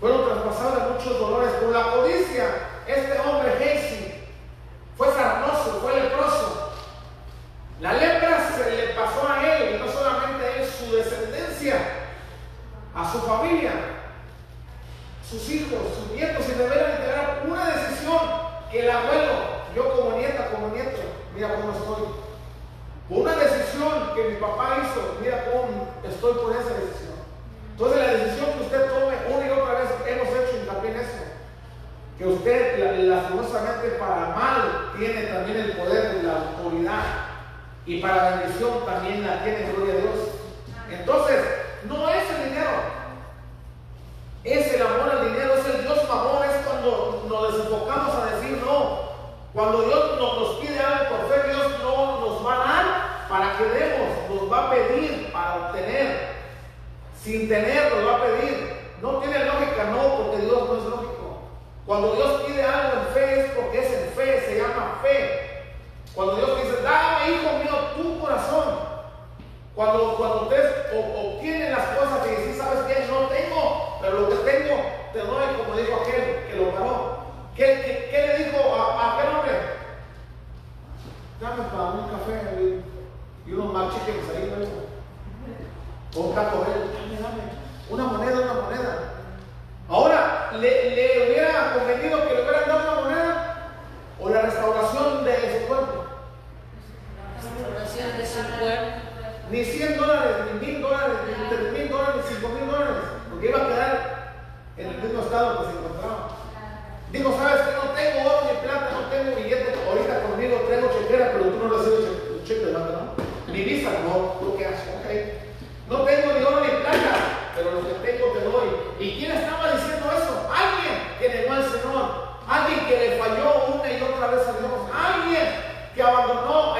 fueron traspasados de muchos dolores por la codicia. Este hombre, Casey, fue sarnoso, fue leproso. La lepra se le pasó a él, y no solamente a él, su descendencia, a su familia, sus hijos, sus nietos, y deberán tener una decisión que el abuelo, yo como nieta, como nieto, mira cómo estoy. Una decisión que mi papá hizo, mira cómo estoy por esa decisión. Entonces la decisión que usted tome una y otra vez, hemos hecho hincapié en eso. Que usted lastimosamente para mal tiene también el poder de la autoridad y para bendición también la tiene, gloria a Dios. Entonces, no es el dinero, es el amor al dinero, es el Dios favor, es cuando nos desenfocamos a decir no. Cuando Dios nos, nos pide algo por fe, Dios no nos va a dar para que demos, nos va a pedir para obtener sin tener lo va a pedir. No tiene lógica, no, porque Dios no es lógico. Cuando Dios pide algo en fe es porque es en fe, se llama fe. Cuando Dios dice, dame, hijo mío, tu corazón. Cuando, cuando ustedes obtienen las cosas y dicen, ¿sabes qué? No tengo, pero lo que tengo te doy, como dijo aquel que lo paró. ¿Qué, le dijo a, a, aquel hombre? Dame para un café y, unos machiques ahí, ¿no? O un taco dame, dame. Una moneda, una moneda. Ahora, ¿le, hubiera convenido que le hubieran dado una moneda? ¿O la restauración de su cuerpo? La restauración de su cuerpo ni 100 dólares, ni 1000 dólares, ni 3000 dólares, ni 5000 dólares, porque iba a quedar en el mismo estado que se encontraba. Digo, sabes que no tengo oro ni plata, no tengo billete, ahorita conmigo traigo chequera, pero tú no recibes cheque, cheque de ¿no? Mi visa, no, tú qué haces, ok. No tengo ni oro ni plata, pero lo que tengo te doy. ¿Y quién estaba diciendo eso? Alguien que negó al Señor, alguien que le falló una y otra vez a Dios, alguien que abandonó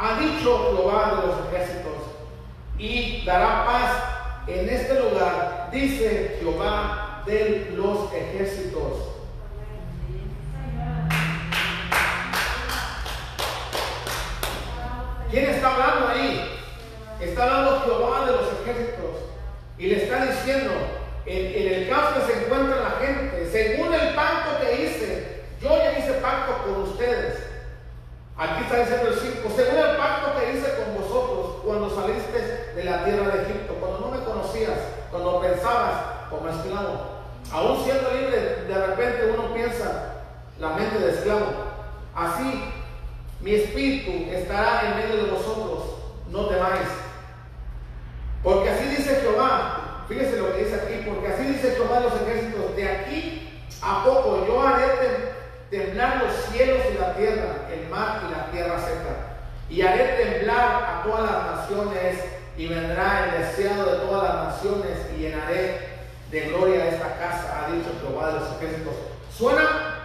ha dicho Jehová de los ejércitos, y dará paz en este lugar, dice Jehová de los ejércitos. ¿Quién está hablando ahí? Está hablando Jehová de los ejércitos y le está diciendo, en, el caso que se encuentra la gente, según el pacto que hice, yo ya hice pacto Aquí está diciendo el 5, según el pacto que hice con vosotros cuando saliste de la tierra de Egipto, cuando no me conocías, cuando pensabas como esclavo. Aún siendo libre, de repente uno piensa la mente de esclavo. Así, mi espíritu estará en medio de vosotros, no temáis. Porque así dice Jehová, fíjese lo que dice aquí, porque así dice Jehová de los ejércitos, de aquí a poco yo haré temblar los cielos y la tierra, el mar y la tierra seca. Y haré temblar a todas las naciones y vendrá el deseado de todas las naciones y llenaré de gloria esta casa, ha dicho Jehová de los ejércitos. Suena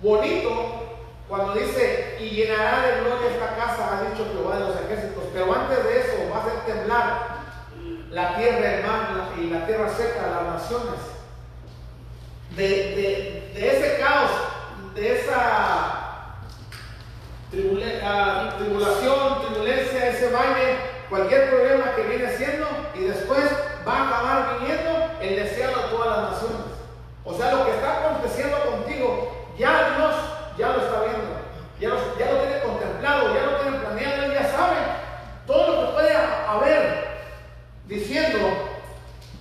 bonito, cuando dice, y llenará de gloria esta casa, ha dicho Jehová de los ejércitos, pero antes de eso va a hacer temblar la tierra, el mar y la tierra seca, las naciones. De, ese caos, esa ah, tribulación, turbulencia, ese valle, cualquier problema que viene siendo, y después va a acabar viniendo el deseo de todas las naciones. O sea, lo que está aconteciendo contigo, ya Dios ya lo está viendo, ya lo, ya lo tiene contemplado, ya lo tiene planeado, ya sabe todo lo que puede haber diciendo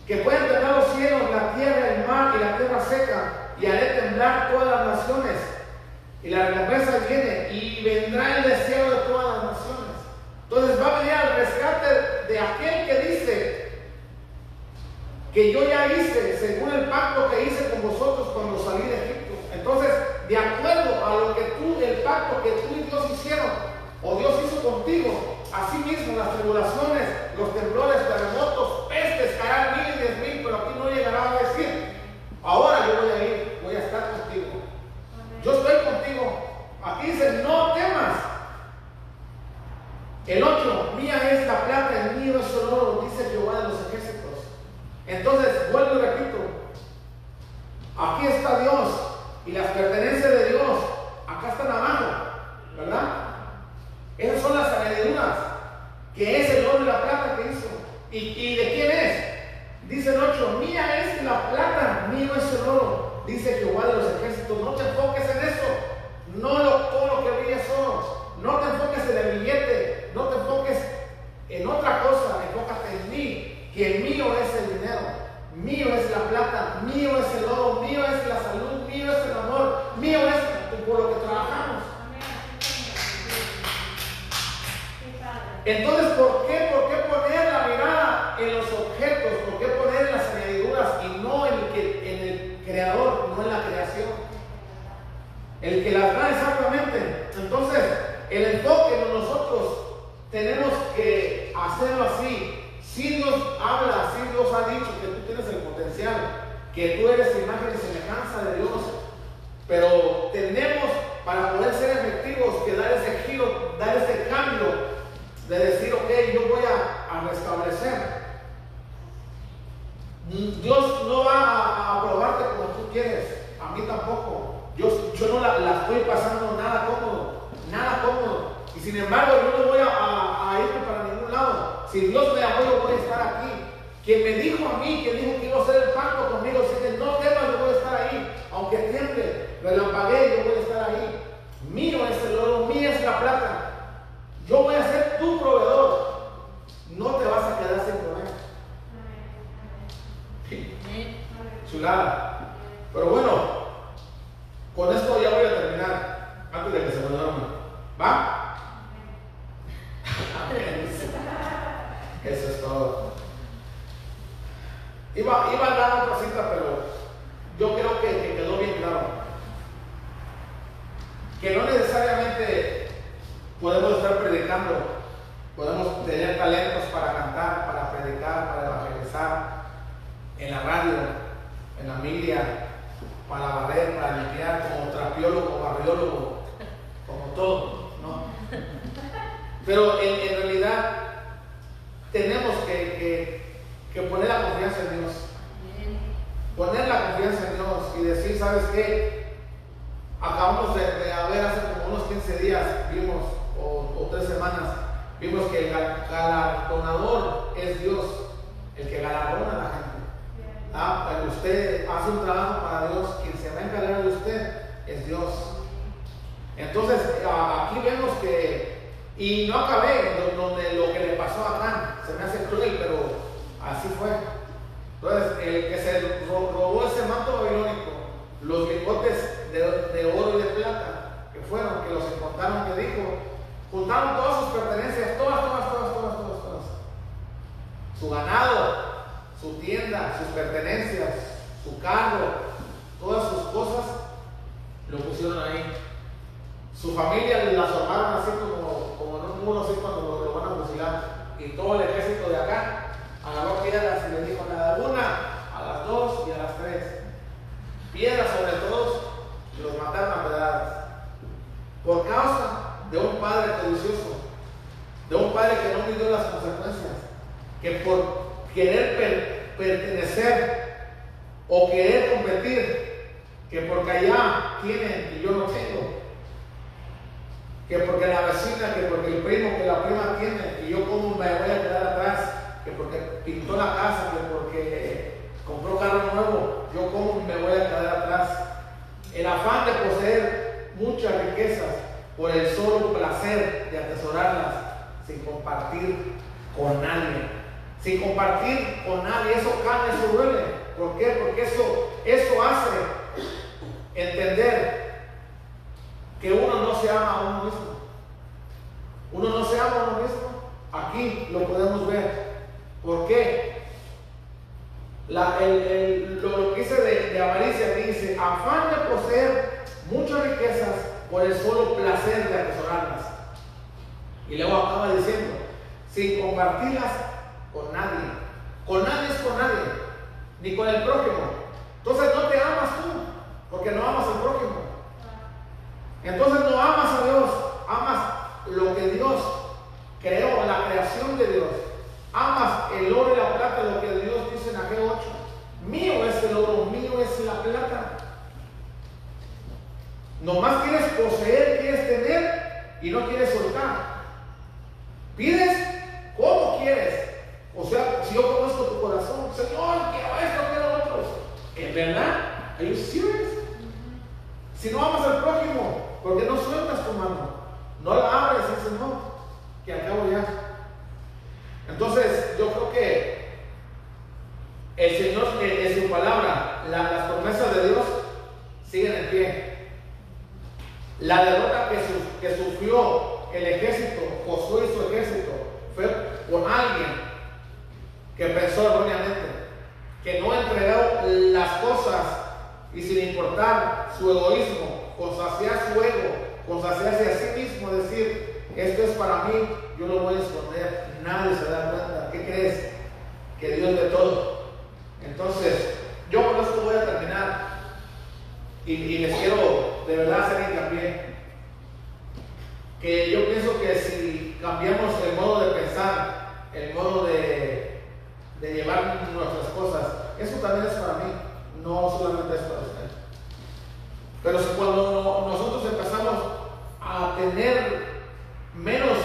que pueden temblar los cielos, la tierra, el mar y la tierra seca, y haré temblar todas las naciones. Y la recompensa viene, y vendrá el deseo de todas las naciones. Entonces va a venir al rescate de aquel que dice que yo ya hice según el pacto que hice con vosotros cuando salí de Egipto. Entonces, de acuerdo a lo que tú, el pacto que tú y Dios hicieron, o Dios hizo contigo, así mismo las tribulaciones, los temblores, terremotos, pestes, caerán mil y diez mil, pero aquí no llegará a decir, ahora yo voy a ir, contigo. Yo estoy contigo. Aquí dice, no temas. El 8, mía es la plata, el mío es el oro, dice Jehová de los ejércitos. Entonces, vuelvo y repito, aquí está Dios y las pertenencias de Dios, acá están abajo, ¿verdad? Esas son las añadiduras, que es el oro y la plata que hizo. ¿Y, de quién es? Dice el 8, mía es la plata, mío es el oro, dice Jehová de los ejércitos. No te enfoques en eso, no lo, todo lo que brilla oro. No te enfoques en el billete, no te enfoques en otra cosa, enfócate en mí, que el mío es el dinero, mío es la plata, mío es el oro, mío es la salud, mío es el amor, mío es por lo que trabajamos. Entonces, ¿por qué, ¿por qué poner la mirada en los objetos? ¿Por qué poner las añadiduras El que de atesorarlas sin compartir con nadie. Sin compartir con nadie, eso cambia, eso duele. ¿Por qué? Porque eso, eso hace entender que uno no se ama a uno mismo. Uno no se ama a uno mismo. Aquí lo podemos ver. ¿Por qué? Lo, que dice de avaricia dice, afán de poseer muchas riquezas por el solo placer de atesorarlas. Y luego acaba diciendo, sin compartirlas con nadie. Con nadie es con nadie, ni con el prójimo. Entonces no te amas tú, porque no amas al prójimo. Entonces no amas a Dios, amas lo que Dios creó, la creación de Dios. Amas el oro y la plata, lo que Dios dice en aquel 8. Mío es el oro, mío es la plata. Nomás quieres poseer, quieres tener y no quieres soltar. Pides como quieres. O sea, si yo conozco tu corazón, Señor, quiero esto, quiero otro. ¿En verdad? ¿Are you serious? Si no amas al prójimo, porque no sueltas tu mano, no la abres y dices, no, que acabo ya. Entonces, yo creo que el Señor en su palabra, las promesas de Dios siguen en pie. La derrota que, que sufrió el ejército, Josué y su ejército, fue por alguien que pensó erróneamente, que no entregó las cosas y sin importar su egoísmo, con saciar su ego, con saciarse a sí mismo, decir, esto es para mí, yo lo voy a esconder, nadie se da cuenta. ¿Qué crees? Que Dios ve todo. Entonces, yo con esto voy a terminar y, y les quiero de verdad hacer hincapié que yo pienso que si cambiamos el modo de pensar, el modo de, de llevar nuestras cosas, eso también es para mí, no solamente es para usted. Pero si cuando nosotros empezamos a tener menos,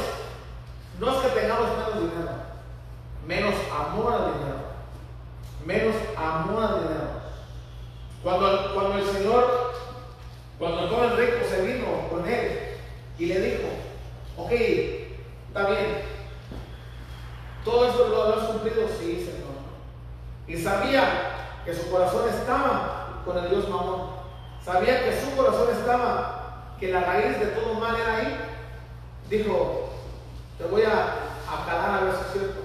no es que tengamos menos dinero, menos amor al dinero, menos amor al dinero. Cuando, cuando el Señor, cuando el joven rico se vino con él y le dijo, ok, está bien, todo esto lo has cumplido, sí, Señor. Y sabía que su corazón estaba con el Dios Mamón. Sabía que su corazón estaba, que la raíz de todo mal era ahí. Dijo, te voy a, a a ver si es cierto.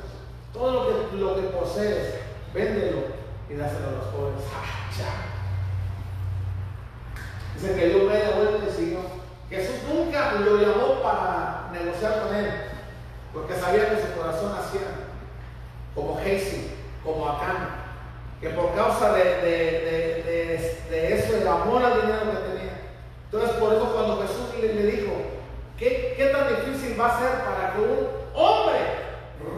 Todo lo que, lo que posees, véndelo y dáselo a los pobres. Dice que dio media vuelta y siguió. Jesús nunca lo llamó para negociar con él, porque sabía que su corazón hacía como Jesús, como Acán, que por causa de, de, de, de, eso, el amor al dinero que tenía. Entonces, por eso cuando Jesús le, dijo, ¿qué, ¿qué, tan difícil va a ser para que un hombre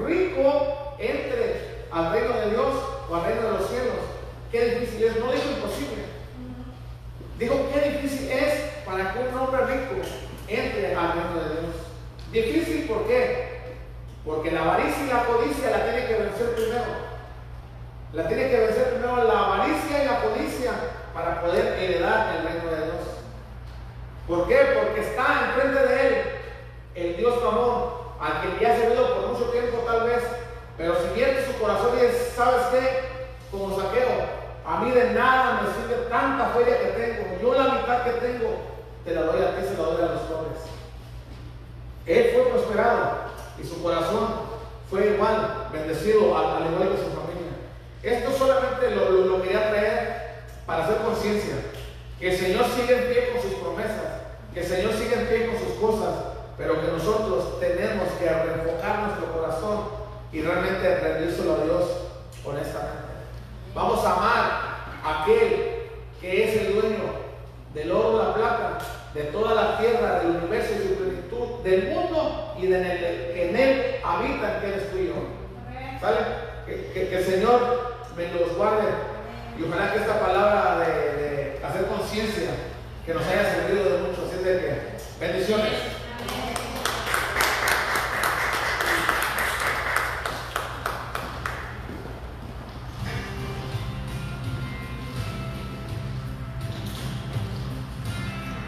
rico entre al reino de Dios o al reino de los cielos? ¿Qué difícil es? No dijo imposible. Dijo, qué difícil es para que un hombre rico entre al reino de Dios. Difícil, ¿por qué? Porque la avaricia y la codicia la tiene que vencer primero. La tiene que vencer primero la avaricia y la codicia para poder heredar el reino de Dios. ¿Por qué? Porque está enfrente de él el Dios Mamón, al que ya ha servido por mucho tiempo tal vez, pero si viene su corazón y es, ¿sabes qué? Como saqueo, a mí de nada me sirve tanta feria que tengo. Yo la mitad que tengo te la doy a ti, se la doy a los pobres. Él fue prosperado y su corazón fue igual, bendecido al, igual que su familia. Esto solamente lo, lo, quería traer para hacer conciencia. Que el Señor sigue en pie con sus promesas, que el Señor sigue en pie con sus cosas, pero que nosotros tenemos que reenfocar nuestro corazón y realmente rendírselo a Dios honestamente. Vamos a amar a aquel que es el dueño del oro, la plata, de toda la tierra, del universo y su plenitud, del mundo y de el, que en él habitan, que eres tú y yo. ¿Sale? Que, el Señor me los guarde y ojalá que esta palabra de, hacer conciencia que nos haya servido de mucho. Así de que bendiciones.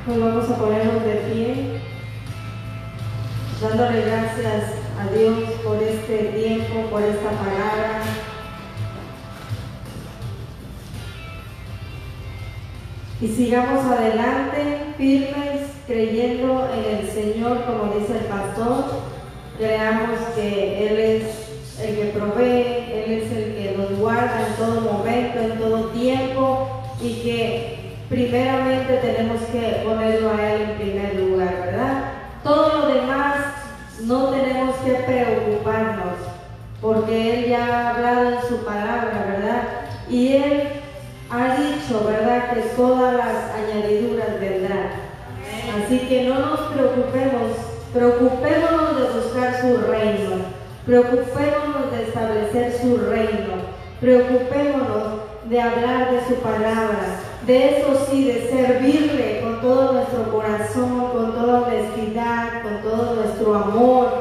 Pues vamos a ponernos de pie, dándole gracias a Dios por este tiempo, por esta palabra. Y sigamos adelante, firmes, creyendo en el Señor, como dice el pastor. Creamos que Él es el que provee, Él es el que nos guarda en todo momento, en todo tiempo, y que primeramente tenemos que ponerlo a Él en primer lugar, ¿verdad? Todo lo demás no tenemos que preocuparnos, porque Él ya ha hablado en su palabra, ¿verdad? Y Él ha dicho, ¿verdad?, que todas las añadiduras vendrán. Así que no nos preocupemos, preocupémonos de buscar su reino, preocupémonos de establecer su reino, preocupémonos de hablar de su palabra, de eso sí, de servirle con todo nuestro corazón, con toda honestidad, con todo nuestro amor.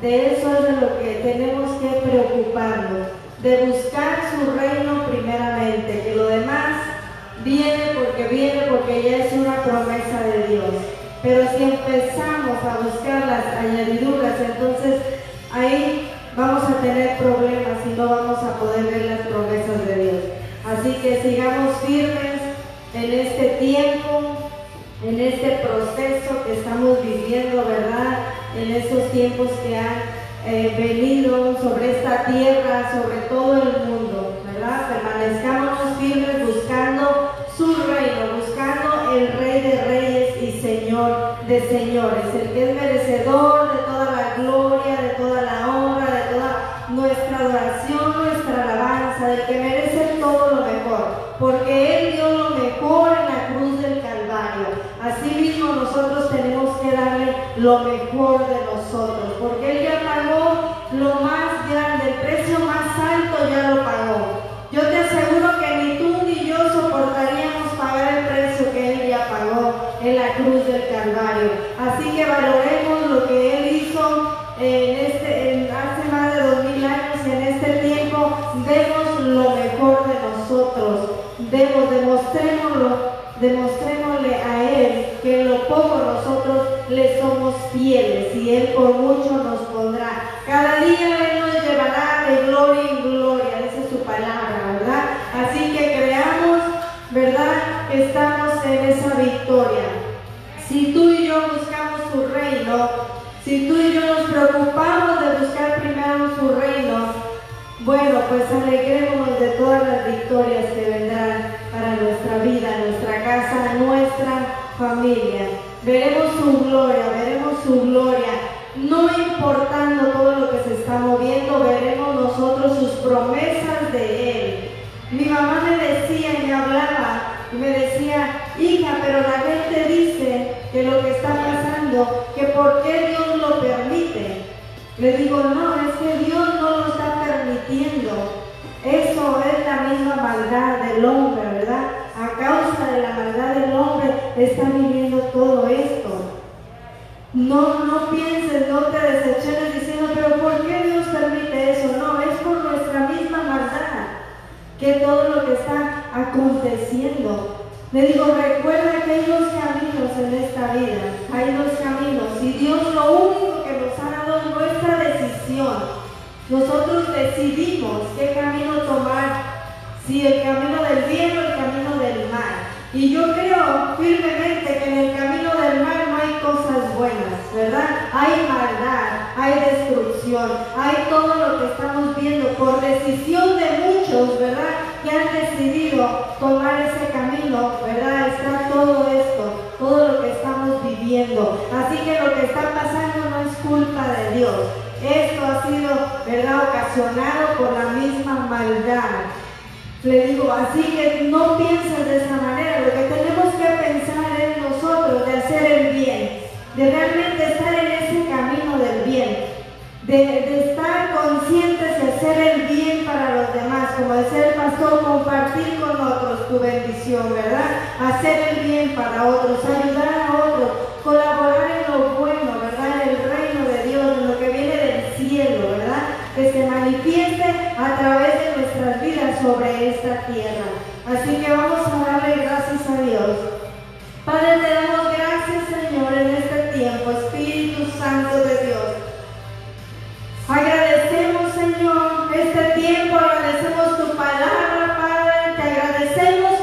De eso es de lo que tenemos que preocuparnos, de buscar su reino primeramente, que lo demás viene porque viene porque ya es una promesa de Dios. Pero si empezamos a buscar las añadiduras, entonces ahí vamos a tener problemas y no vamos a poder ver las promesas de Dios. Así que sigamos firmes en este tiempo, en este proceso que estamos viviendo, ¿verdad? En estos tiempos que han eh, venido sobre esta tierra, sobre todo el mundo, ¿verdad? Permanezcamos firmes buscando su reino, buscando el Rey de Reyes y Señor de Señores, el que es merecedor de toda por mucho nos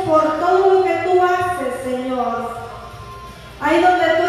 por todo lo que tú haces, Señor. Ahí donde tú